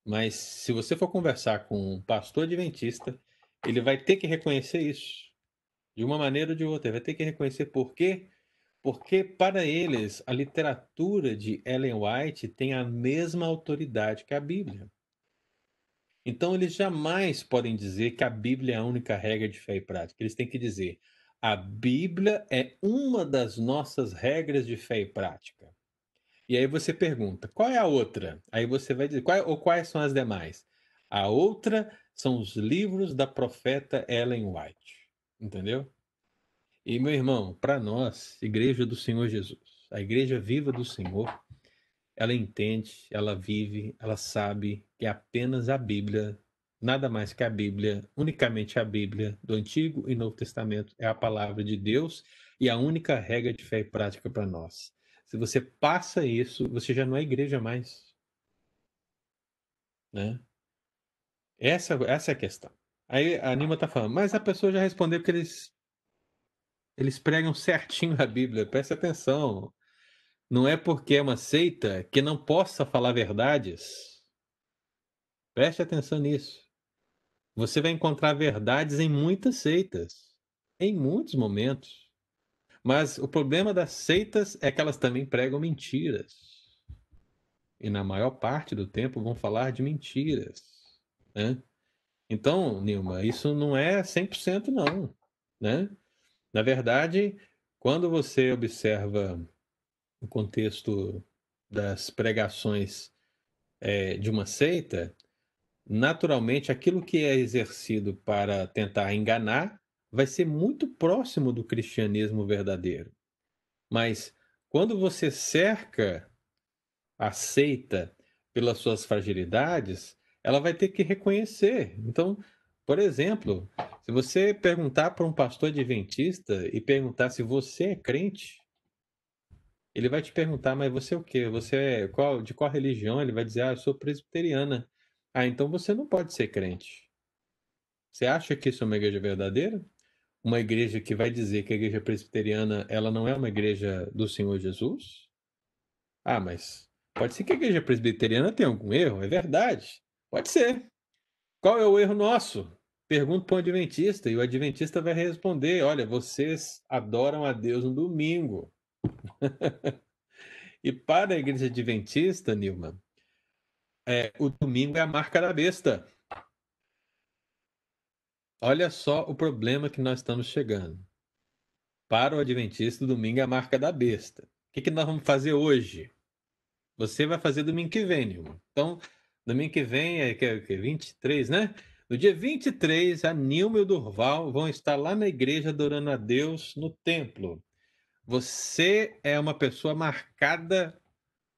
Mas se você for conversar com um pastor adventista, ele vai ter que reconhecer isso. De uma maneira ou de outra. Ele vai ter que reconhecer por quê? Porque para eles a literatura de Ellen White tem a mesma autoridade que a Bíblia. Então eles jamais podem dizer que a Bíblia é a única regra de fé e prática. Eles têm que dizer: a Bíblia é uma das nossas regras de fé e prática. E aí você pergunta: qual é a outra? Aí você vai dizer: qual, ou quais são as demais? A outra são os livros da profeta Ellen White. Entendeu? E, meu irmão, para nós, Igreja do Senhor Jesus, a Igreja viva do Senhor, ela entende, ela vive, ela sabe que apenas a Bíblia, nada mais que a Bíblia, unicamente a Bíblia do Antigo e Novo Testamento é a palavra de Deus e a única regra de fé e prática para nós. Se você passa isso, você já não é igreja mais. Né? Essa, essa é a questão. Aí a Nima está falando, mas a pessoa já respondeu porque eles eles pregam certinho a Bíblia, preste atenção. Não é porque é uma seita que não possa falar verdades. Preste atenção nisso. Você vai encontrar verdades em muitas seitas, em muitos momentos. Mas o problema das seitas é que elas também pregam mentiras. E na maior parte do tempo vão falar de mentiras. Né? Então, Nilma, isso não é 100% não. Né? Na verdade, quando você observa o contexto das pregações é, de uma seita, naturalmente aquilo que é exercido para tentar enganar vai ser muito próximo do cristianismo verdadeiro. Mas quando você cerca a seita pelas suas fragilidades, ela vai ter que reconhecer. Então, por exemplo, se você perguntar para um pastor adventista e perguntar se você é crente, ele vai te perguntar, mas você é o quê? Você é qual, de qual religião? Ele vai dizer, ah, eu sou presbiteriana. Ah, então você não pode ser crente. Você acha que isso é uma igreja verdadeira? Uma igreja que vai dizer que a igreja presbiteriana ela não é uma igreja do Senhor Jesus? Ah, mas pode ser que a igreja presbiteriana tenha algum erro, é verdade. Pode ser. Qual é o erro nosso? Pergunta para o adventista e o adventista vai responder: olha, vocês adoram a Deus no domingo. e para a igreja adventista, Nilma, é, o domingo é a marca da besta. Olha só o problema que nós estamos chegando. Para o adventista, o domingo é a marca da besta. O que, que nós vamos fazer hoje? Você vai fazer domingo que vem, Nilma. Então, domingo que vem é, que é, que é 23, né? No dia 23, a Nilma e o Durval vão estar lá na igreja adorando a Deus no templo. Você é uma pessoa marcada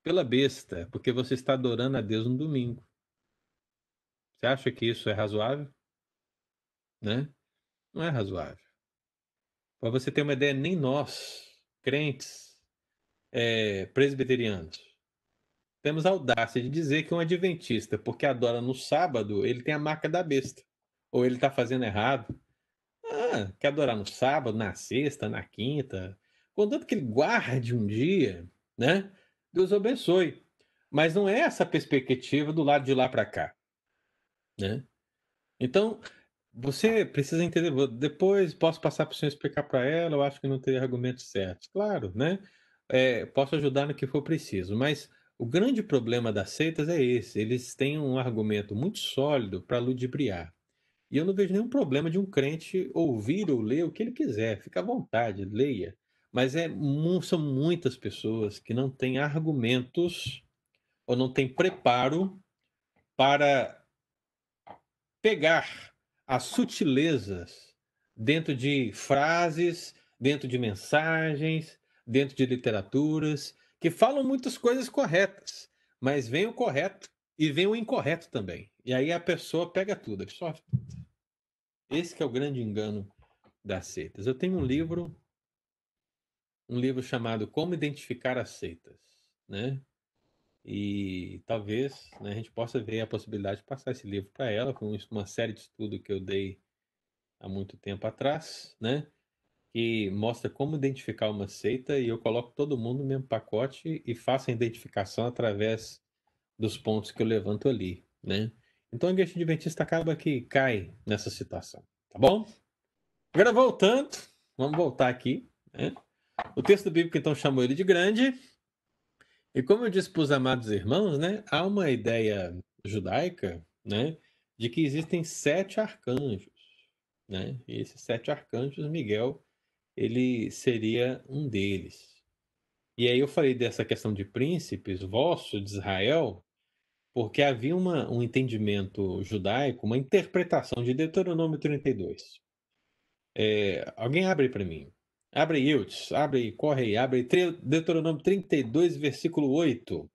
pela besta, porque você está adorando a Deus no domingo. Você acha que isso é razoável? Né? Não é razoável. Para você ter uma ideia, nem nós, crentes, é, presbiterianos, temos a audácia de dizer que um adventista, porque adora no sábado, ele tem a marca da besta. Ou ele está fazendo errado. Ah, quer adorar no sábado, na sexta, na quinta. Contanto que ele guarde um dia, né? Deus abençoe. Mas não é essa perspectiva do lado de lá para cá, né? Então, você precisa entender. Depois posso passar para o senhor explicar para ela. Eu acho que não teria argumentos certos. Claro, né? É, posso ajudar no que for preciso. Mas o grande problema das seitas é esse: eles têm um argumento muito sólido para ludibriar. E eu não vejo nenhum problema de um crente ouvir ou ler o que ele quiser, fica à vontade, leia. Mas é, são muitas pessoas que não têm argumentos ou não têm preparo para pegar as sutilezas dentro de frases, dentro de mensagens, dentro de literaturas que falam muitas coisas corretas, mas vem o correto e vem o incorreto também. E aí a pessoa pega tudo, absorve tudo. Esse é o grande engano das seitas. Eu tenho um livro, um livro chamado Como Identificar as Seitas, né? E talvez né, a gente possa ver a possibilidade de passar esse livro para ela, com uma série de estudos que eu dei há muito tempo atrás, né? que mostra como identificar uma seita e eu coloco todo mundo no mesmo pacote e faço a identificação através dos pontos que eu levanto ali, né? Então a igreja adventista acaba que cai nessa situação, tá bom? Agora voltando, vamos voltar aqui, né? O texto bíblico então chamou ele de grande. E como eu disse para os amados irmãos, né, há uma ideia judaica, né, de que existem sete arcanjos, né? E esses sete arcanjos, Miguel ele seria um deles. E aí eu falei dessa questão de príncipes, vosso de Israel, porque havia uma, um entendimento judaico, uma interpretação de Deuteronômio 32. É, alguém abre para mim. Abre Yiltz, abre corre aí, abre Deuteronômio 32, versículo 8.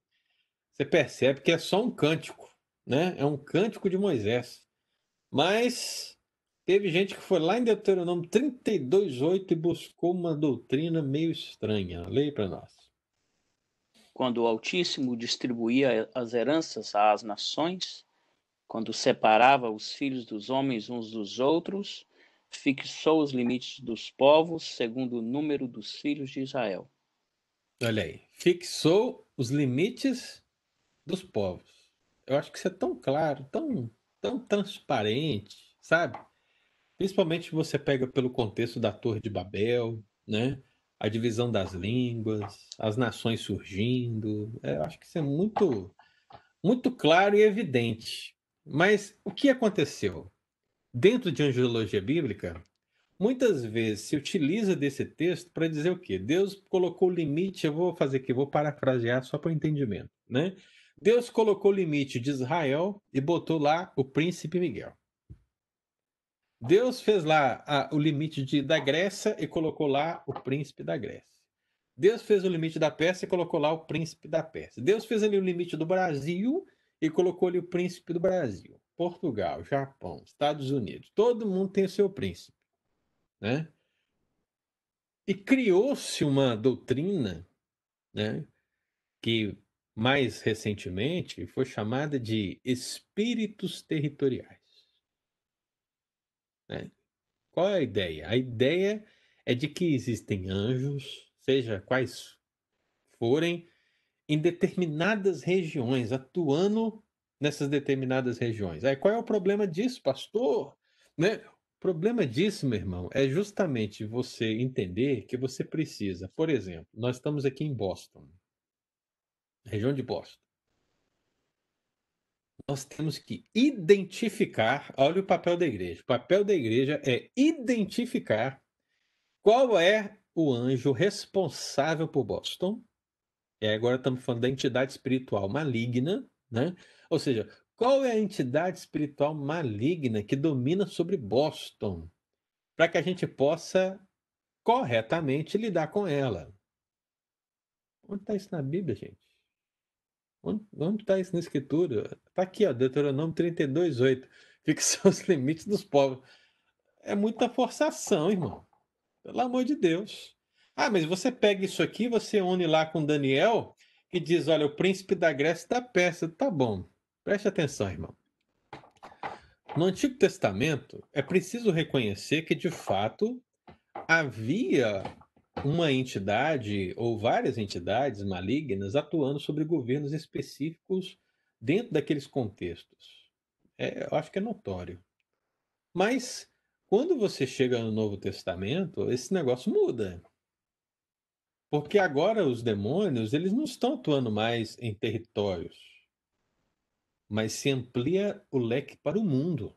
Você percebe que é só um cântico, né? É um cântico de Moisés. Mas Teve gente que foi lá em Deuteronômio 32:8 e buscou uma doutrina meio estranha. Leia para nós. Quando o Altíssimo distribuía as heranças às nações, quando separava os filhos dos homens uns dos outros, fixou os limites dos povos segundo o número dos filhos de Israel. Olha aí, fixou os limites dos povos. Eu acho que isso é tão claro, tão, tão transparente, sabe? Principalmente você pega pelo contexto da Torre de Babel, né? A divisão das línguas, as nações surgindo. É, acho que isso é muito, muito claro e evidente. Mas o que aconteceu? Dentro de angelologia bíblica, muitas vezes se utiliza desse texto para dizer o quê? Deus colocou limite, eu vou fazer aqui, vou parafrasear só para o entendimento, né? Deus colocou o limite de Israel e botou lá o príncipe Miguel. Deus fez lá a, o limite de, da Grécia e colocou lá o príncipe da Grécia. Deus fez o limite da Pérsia e colocou lá o príncipe da Pérsia. Deus fez ali o limite do Brasil e colocou ali o príncipe do Brasil. Portugal, Japão, Estados Unidos. Todo mundo tem o seu príncipe. Né? E criou-se uma doutrina né, que mais recentemente foi chamada de espíritos territoriais. Né? Qual é a ideia? A ideia é de que existem anjos, seja quais forem, em determinadas regiões, atuando nessas determinadas regiões. Aí qual é o problema disso, pastor? Né? O problema disso, meu irmão, é justamente você entender que você precisa, por exemplo, nós estamos aqui em Boston, região de Boston. Nós temos que identificar, olha o papel da igreja. O papel da igreja é identificar qual é o anjo responsável por Boston. E agora estamos falando da entidade espiritual maligna, né? Ou seja, qual é a entidade espiritual maligna que domina sobre Boston? Para que a gente possa corretamente lidar com ela. Onde está isso na Bíblia, gente? Onde está isso na Escritura? Está aqui, ó, Deuteronômio 32, 8. Fixa os limites dos povos. É muita forçação, irmão. Pelo amor de Deus. Ah, mas você pega isso aqui, você une lá com Daniel, que diz: olha, o príncipe da Grécia está perto. Tá bom. Preste atenção, irmão. No Antigo Testamento, é preciso reconhecer que, de fato, havia uma entidade ou várias entidades malignas atuando sobre governos específicos dentro daqueles contextos. É, eu acho que é notório. Mas quando você chega no Novo Testamento, esse negócio muda. Porque agora os demônios, eles não estão atuando mais em territórios, mas se amplia o leque para o mundo,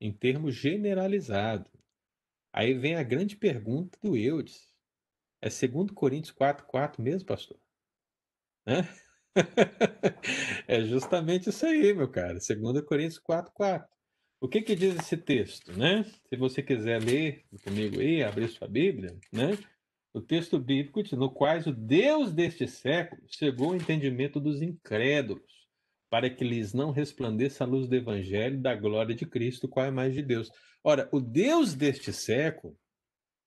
em termos generalizados. Aí vem a grande pergunta do Eudes. É 2 Coríntios 4, 4 mesmo, pastor? Né? é justamente isso aí, meu cara. 2 Coríntios 4, 4. O que, que diz esse texto, né? Se você quiser ler comigo aí, abrir sua Bíblia, né? O texto bíblico diz, no quais o Deus deste século chegou ao entendimento dos incrédulos, para que lhes não resplandeça a luz do evangelho da glória de Cristo, qual é mais de Deus. Ora, o Deus deste século,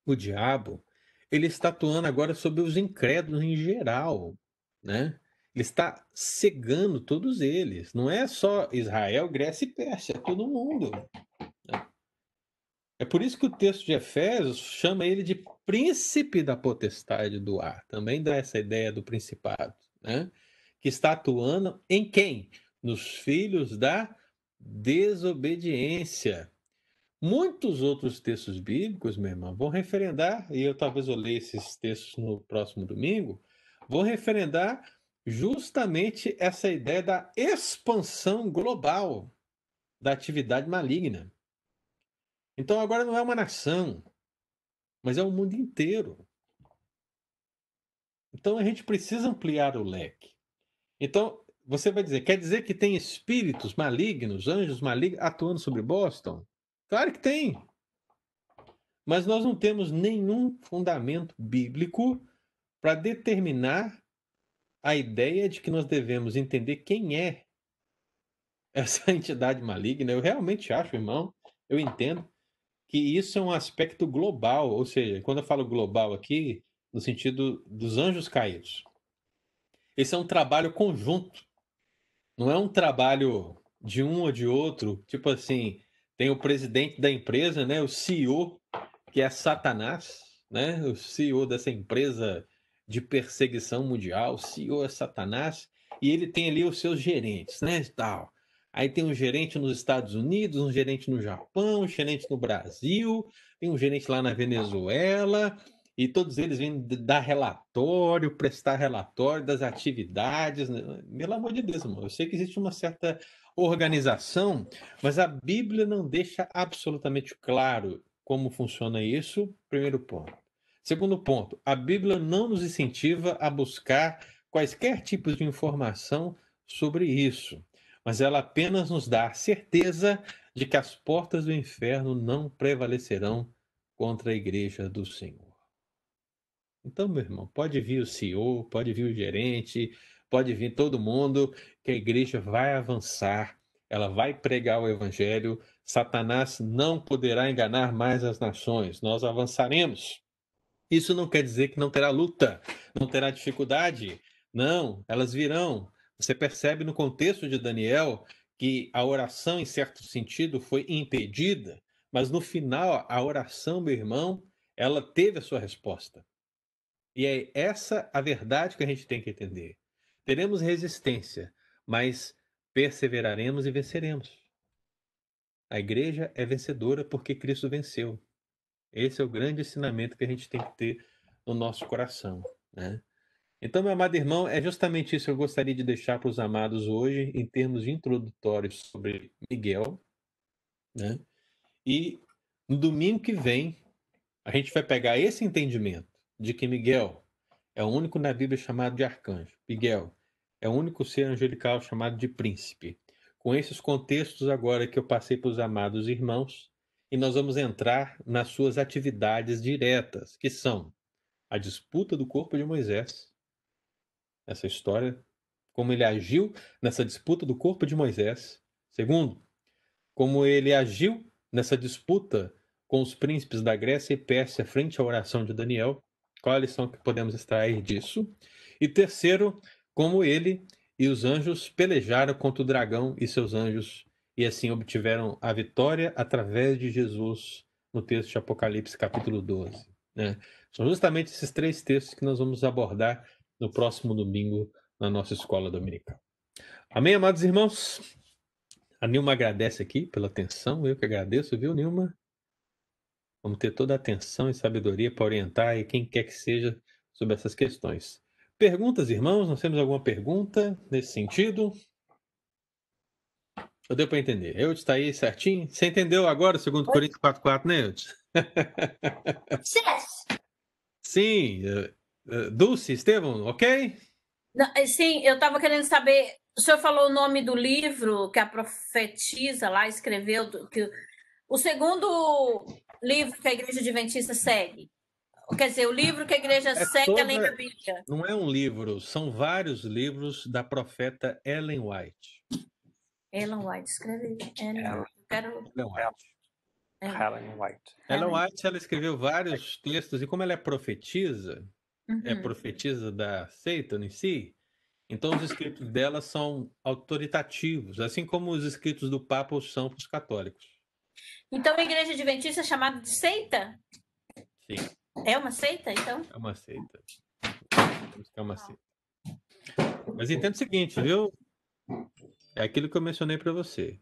o diabo, ele está atuando agora sobre os incrédulos em geral, né? Ele está cegando todos eles. Não é só Israel, Grécia e Pérsia, é todo mundo. É por isso que o texto de Efésios chama ele de príncipe da potestade do ar. Também dá essa ideia do principado, né? Que está atuando em quem? Nos filhos da desobediência. Muitos outros textos bíblicos, meu irmão, vão referendar, e eu talvez eu leia esses textos no próximo domingo, vão referendar justamente essa ideia da expansão global da atividade maligna. Então agora não é uma nação, mas é o mundo inteiro. Então a gente precisa ampliar o leque. Então você vai dizer, quer dizer que tem espíritos malignos, anjos malignos atuando sobre Boston? Claro que tem. Mas nós não temos nenhum fundamento bíblico para determinar a ideia de que nós devemos entender quem é essa entidade maligna. Eu realmente acho, irmão, eu entendo que isso é um aspecto global, ou seja, quando eu falo global aqui, no sentido dos anjos caídos. Esse é um trabalho conjunto. Não é um trabalho de um ou de outro, tipo assim, tem o presidente da empresa, né, o CEO, que é Satanás, né, o CEO dessa empresa de perseguição mundial, o CEO é Satanás, e ele tem ali os seus gerentes, né, tal. Aí tem um gerente nos Estados Unidos, um gerente no Japão, um gerente no Brasil, tem um gerente lá na Venezuela, e todos eles vêm dar relatório, prestar relatório das atividades. Né? Pelo amor de Deus, irmão, eu sei que existe uma certa organização, mas a Bíblia não deixa absolutamente claro como funciona isso. Primeiro ponto. Segundo ponto, a Bíblia não nos incentiva a buscar quaisquer tipos de informação sobre isso, mas ela apenas nos dá a certeza de que as portas do inferno não prevalecerão contra a igreja do Senhor. Então, meu irmão, pode vir o CEO, pode vir o gerente, pode vir todo mundo, que a igreja vai avançar, ela vai pregar o evangelho, Satanás não poderá enganar mais as nações, nós avançaremos. Isso não quer dizer que não terá luta, não terá dificuldade. Não, elas virão. Você percebe no contexto de Daniel que a oração, em certo sentido, foi impedida, mas no final, a oração, meu irmão, ela teve a sua resposta. E é essa a verdade que a gente tem que entender. Teremos resistência, mas perseveraremos e venceremos. A igreja é vencedora porque Cristo venceu. Esse é o grande ensinamento que a gente tem que ter no nosso coração. Né? Então, meu amado irmão, é justamente isso que eu gostaria de deixar para os amados hoje, em termos introdutórios sobre Miguel. Né? E no domingo que vem, a gente vai pegar esse entendimento de que Miguel é o único na Bíblia chamado de arcanjo. Miguel é o único ser angelical chamado de príncipe. Com esses contextos agora que eu passei para os amados irmãos, e nós vamos entrar nas suas atividades diretas, que são a disputa do corpo de Moisés, essa história, como ele agiu nessa disputa do corpo de Moisés. Segundo, como ele agiu nessa disputa com os príncipes da Grécia e Pérsia frente à oração de Daniel. Qual a lição que podemos extrair disso? E terceiro, como ele e os anjos pelejaram contra o dragão e seus anjos e assim obtiveram a vitória através de Jesus no texto de Apocalipse, capítulo 12. Né? São justamente esses três textos que nós vamos abordar no próximo domingo na nossa escola dominical. Amém, amados irmãos? A Nilma agradece aqui pela atenção, eu que agradeço, viu, Nilma? Vamos ter toda a atenção e sabedoria para orientar e quem quer que seja sobre essas questões. Perguntas, irmãos? Nós temos alguma pergunta nesse sentido? Eu deu para entender. Eudes está aí certinho? Você entendeu agora o segundo Coríntios 4.4, né, Eudes? Sim. Uh, Dulce, Estevam, ok? Não, eh, sim, eu estava querendo saber. O senhor falou o nome do livro que a profetisa lá escreveu, que o segundo livro que a Igreja Adventista segue. Quer dizer, o livro que a igreja é segue toda... além da Bíblia. Não é um livro, são vários livros da profeta Ellen White. Ellen White, escreve. Ellen, Ellen, quero... Ellen White. Ellen White. Ellen White, ela escreveu vários textos, e como ela é profetisa, é uhum. é profetisa da Satan em si, então os escritos dela são autoritativos, assim como os escritos do Papa são para os católicos. Então a igreja adventista é chamada de seita? Sim. É uma seita, então? É uma seita. É uma seita. Mas entenda o seguinte, viu? É aquilo que eu mencionei para você.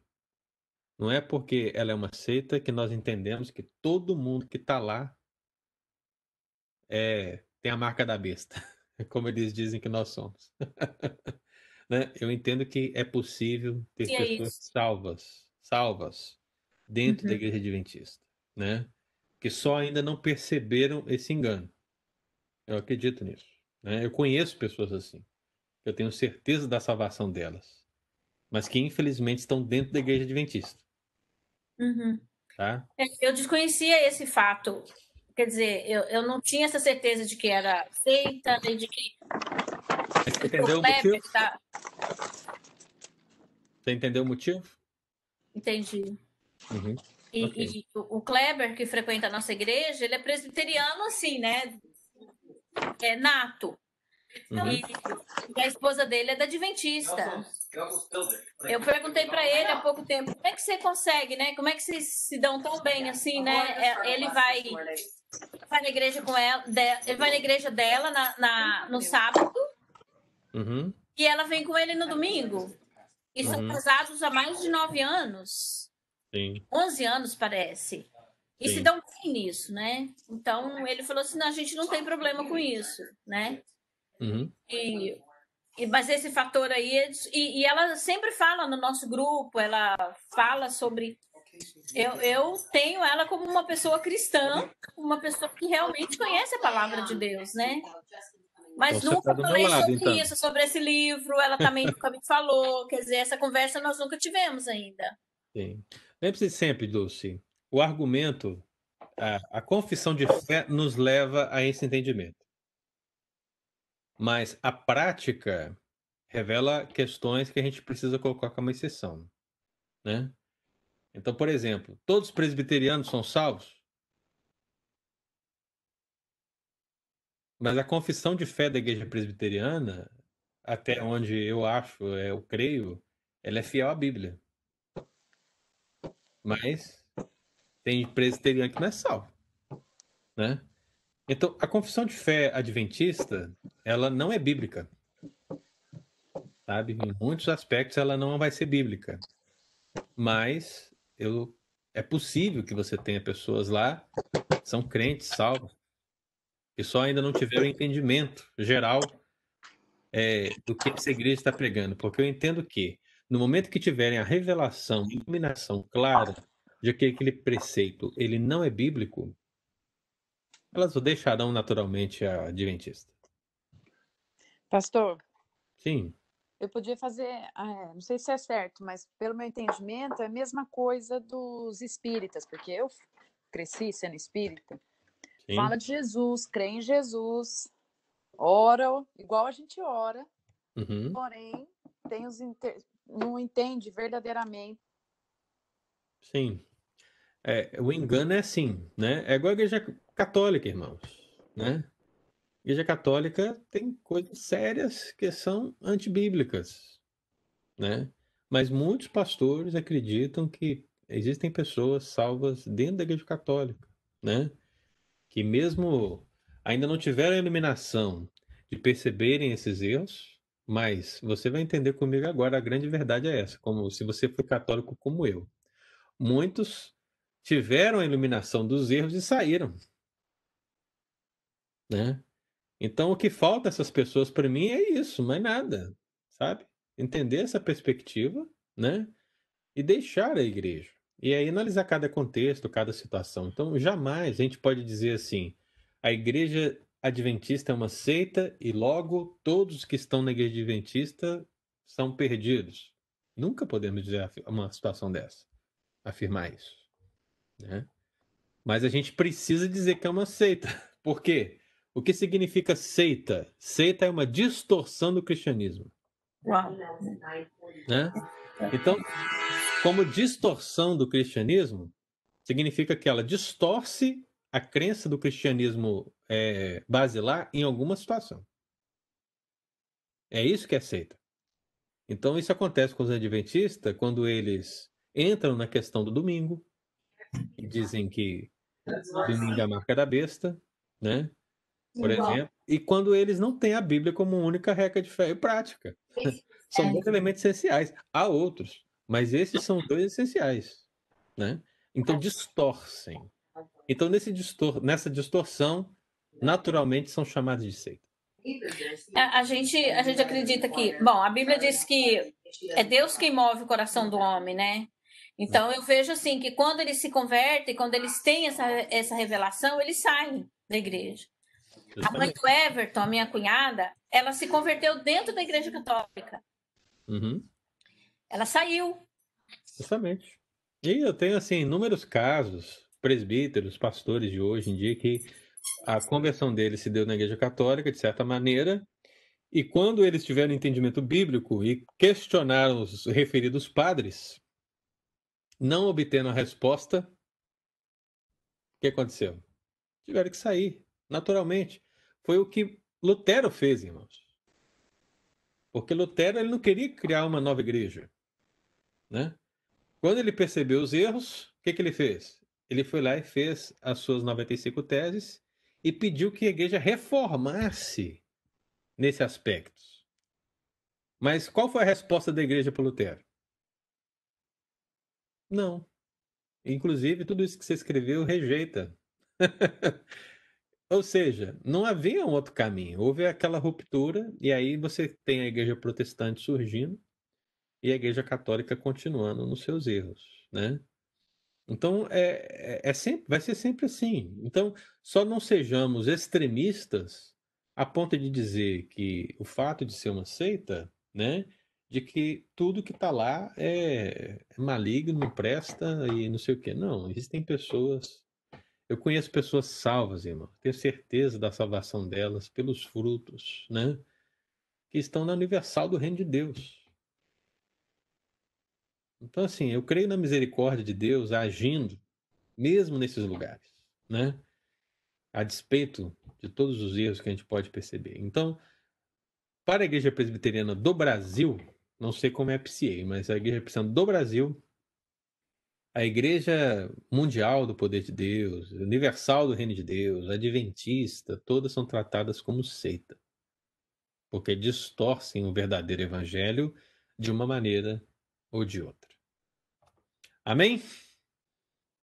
Não é porque ela é uma seita que nós entendemos que todo mundo que está lá é, tem a marca da besta, como eles dizem que nós somos. né? Eu entendo que é possível ter é pessoas é salvas, salvas dentro uhum. da igreja adventista, né? Que só ainda não perceberam esse engano. Eu acredito nisso. Né? Eu conheço pessoas assim. Eu tenho certeza da salvação delas mas que infelizmente estão dentro da igreja adventista. Uhum. Tá? É, eu desconhecia esse fato. Quer dizer, eu, eu não tinha essa certeza de que era feita, nem de que. Você entendeu o, o motivo? Tá... Você entendeu o motivo? Entendi. Uhum. E, okay. e, o Kleber, que frequenta a nossa igreja, ele é presbiteriano, assim, né? É nato. Uhum. E, e, a esposa dele é da Adventista. Eu perguntei para ele há pouco tempo, como é que você consegue, né? Como é que vocês se dão tão bem assim, né? É, ele vai, vai na igreja com ela, ele vai na igreja dela na, na no sábado uhum. e ela vem com ele no domingo. E são uhum. casados há mais de nove anos. Sim. Onze anos, parece. E Sim. se dão bem nisso, né? Então ele falou assim: não, a gente não tem problema com isso, né? Uhum. E e, mas esse fator aí, e, e, ela sempre fala no nosso grupo, ela fala sobre. Eu, eu tenho ela como uma pessoa cristã, uma pessoa que realmente conhece a palavra de Deus, né? Mas então, nunca tá falei lado, sobre então. isso, sobre esse livro, ela também nunca me falou. Quer dizer, essa conversa nós nunca tivemos ainda. Sim. Lembre-se sempre, Dulce, o argumento, a, a confissão de fé nos leva a esse entendimento. Mas a prática revela questões que a gente precisa colocar como exceção, né? Então, por exemplo, todos os presbiterianos são salvos? Mas a confissão de fé da igreja presbiteriana, até onde eu acho, é, eu creio, ela é fiel à Bíblia. Mas tem presbiteriano que não é salvo, né? Então, a confissão de fé adventista, ela não é bíblica. Sabe? Em muitos aspectos ela não vai ser bíblica. Mas eu é possível que você tenha pessoas lá são crentes salvos que só ainda não tiveram entendimento geral é, do que essa igreja está pregando, porque eu entendo que no momento que tiverem a revelação, a iluminação clara de que aquele preceito ele não é bíblico, elas o deixarão naturalmente a adventista. Pastor, Sim. eu podia fazer, ah, não sei se é certo, mas pelo meu entendimento é a mesma coisa dos espíritas, porque eu cresci sendo espírita. Sim. Fala de Jesus, crê em Jesus, ora igual a gente ora, Uhum. porém tem os inter- não entende verdadeiramente. Sim. É, o engano é assim, né? É igual a igreja católica, irmãos, né? A igreja católica tem coisas sérias que são antibíblicas, né? Mas muitos pastores acreditam que existem pessoas salvas dentro da igreja católica, né? Que mesmo ainda não tiveram a iluminação de perceberem esses erros, mas você vai entender comigo agora, a grande verdade é essa, como se você foi católico como eu. Muitos tiveram a iluminação dos erros e saíram, né? Então o que falta essas pessoas para mim é isso, mais nada, sabe? Entender essa perspectiva, né? E deixar a igreja. E aí analisar cada contexto, cada situação. Então jamais a gente pode dizer assim, a igreja adventista é uma seita e logo todos que estão na igreja adventista são perdidos. Nunca podemos dizer uma situação dessa, afirmar isso, né? Mas a gente precisa dizer que é uma seita. Por quê? O que significa seita? Seita é uma distorção do cristianismo, né? Então, como distorção do cristianismo, significa que ela distorce a crença do cristianismo é, basilar em alguma situação. É isso que é seita. Então, isso acontece com os adventistas quando eles entram na questão do domingo e dizem que domingo é a marca da besta, né? Por exemplo. E quando eles não têm a Bíblia como única regra de fé e prática. São dois elementos essenciais. Há outros, mas esses são dois essenciais, né? Então distorcem. Então nesse distor nessa distorção, naturalmente são chamados de seita. A, a gente, a gente acredita que, bom, a Bíblia diz que é Deus quem move o coração do homem, né? Então eu vejo assim que quando eles se convertem, quando eles têm essa, essa revelação, eles saem da igreja. A mãe do Everton, a minha cunhada, ela se converteu dentro da igreja católica. Uhum. Ela saiu. Justamente. E eu tenho, assim, inúmeros casos, presbíteros, pastores de hoje em dia, que a conversão deles se deu na Igreja Católica, de certa maneira, e quando eles tiveram entendimento bíblico e questionaram os referidos padres, não obtendo a resposta, o que aconteceu? Tiveram que sair, naturalmente. Foi o que Lutero fez, irmãos. Porque Lutero ele não queria criar uma nova igreja, né? Quando ele percebeu os erros, o que, que ele fez? Ele foi lá e fez as suas 95 teses e pediu que a igreja reformasse nesse aspecto. Mas qual foi a resposta da igreja para Lutero? Não. Inclusive, tudo isso que você escreveu rejeita. Ou seja, não havia um outro caminho. Houve aquela ruptura, e aí você tem a igreja protestante surgindo e a igreja católica continuando nos seus erros, né? Então é, é, é sempre, vai ser sempre assim. Então só não sejamos extremistas a ponto de dizer que o fato de ser uma seita, né, de que tudo que está lá é, maligno, não presta e não sei o quê. Não, existem pessoas. Eu conheço pessoas salvas, irmão. Tenho certeza da salvação delas pelos frutos, né? Que estão na universal do reino de Deus. Então, assim, eu creio na misericórdia de Deus agindo, mesmo nesses lugares, né? A despeito de todos os erros que a gente pode perceber. Então, para a Igreja Presbiteriana do Brasil, não sei como é a PCA, mas a Igreja Presbiteriana do Brasil, a Igreja Mundial do Poder de Deus, Universal do Reino de Deus, Adventista, todas são tratadas como seita, porque distorcem o verdadeiro Evangelho de uma maneira ou de outra. Amém?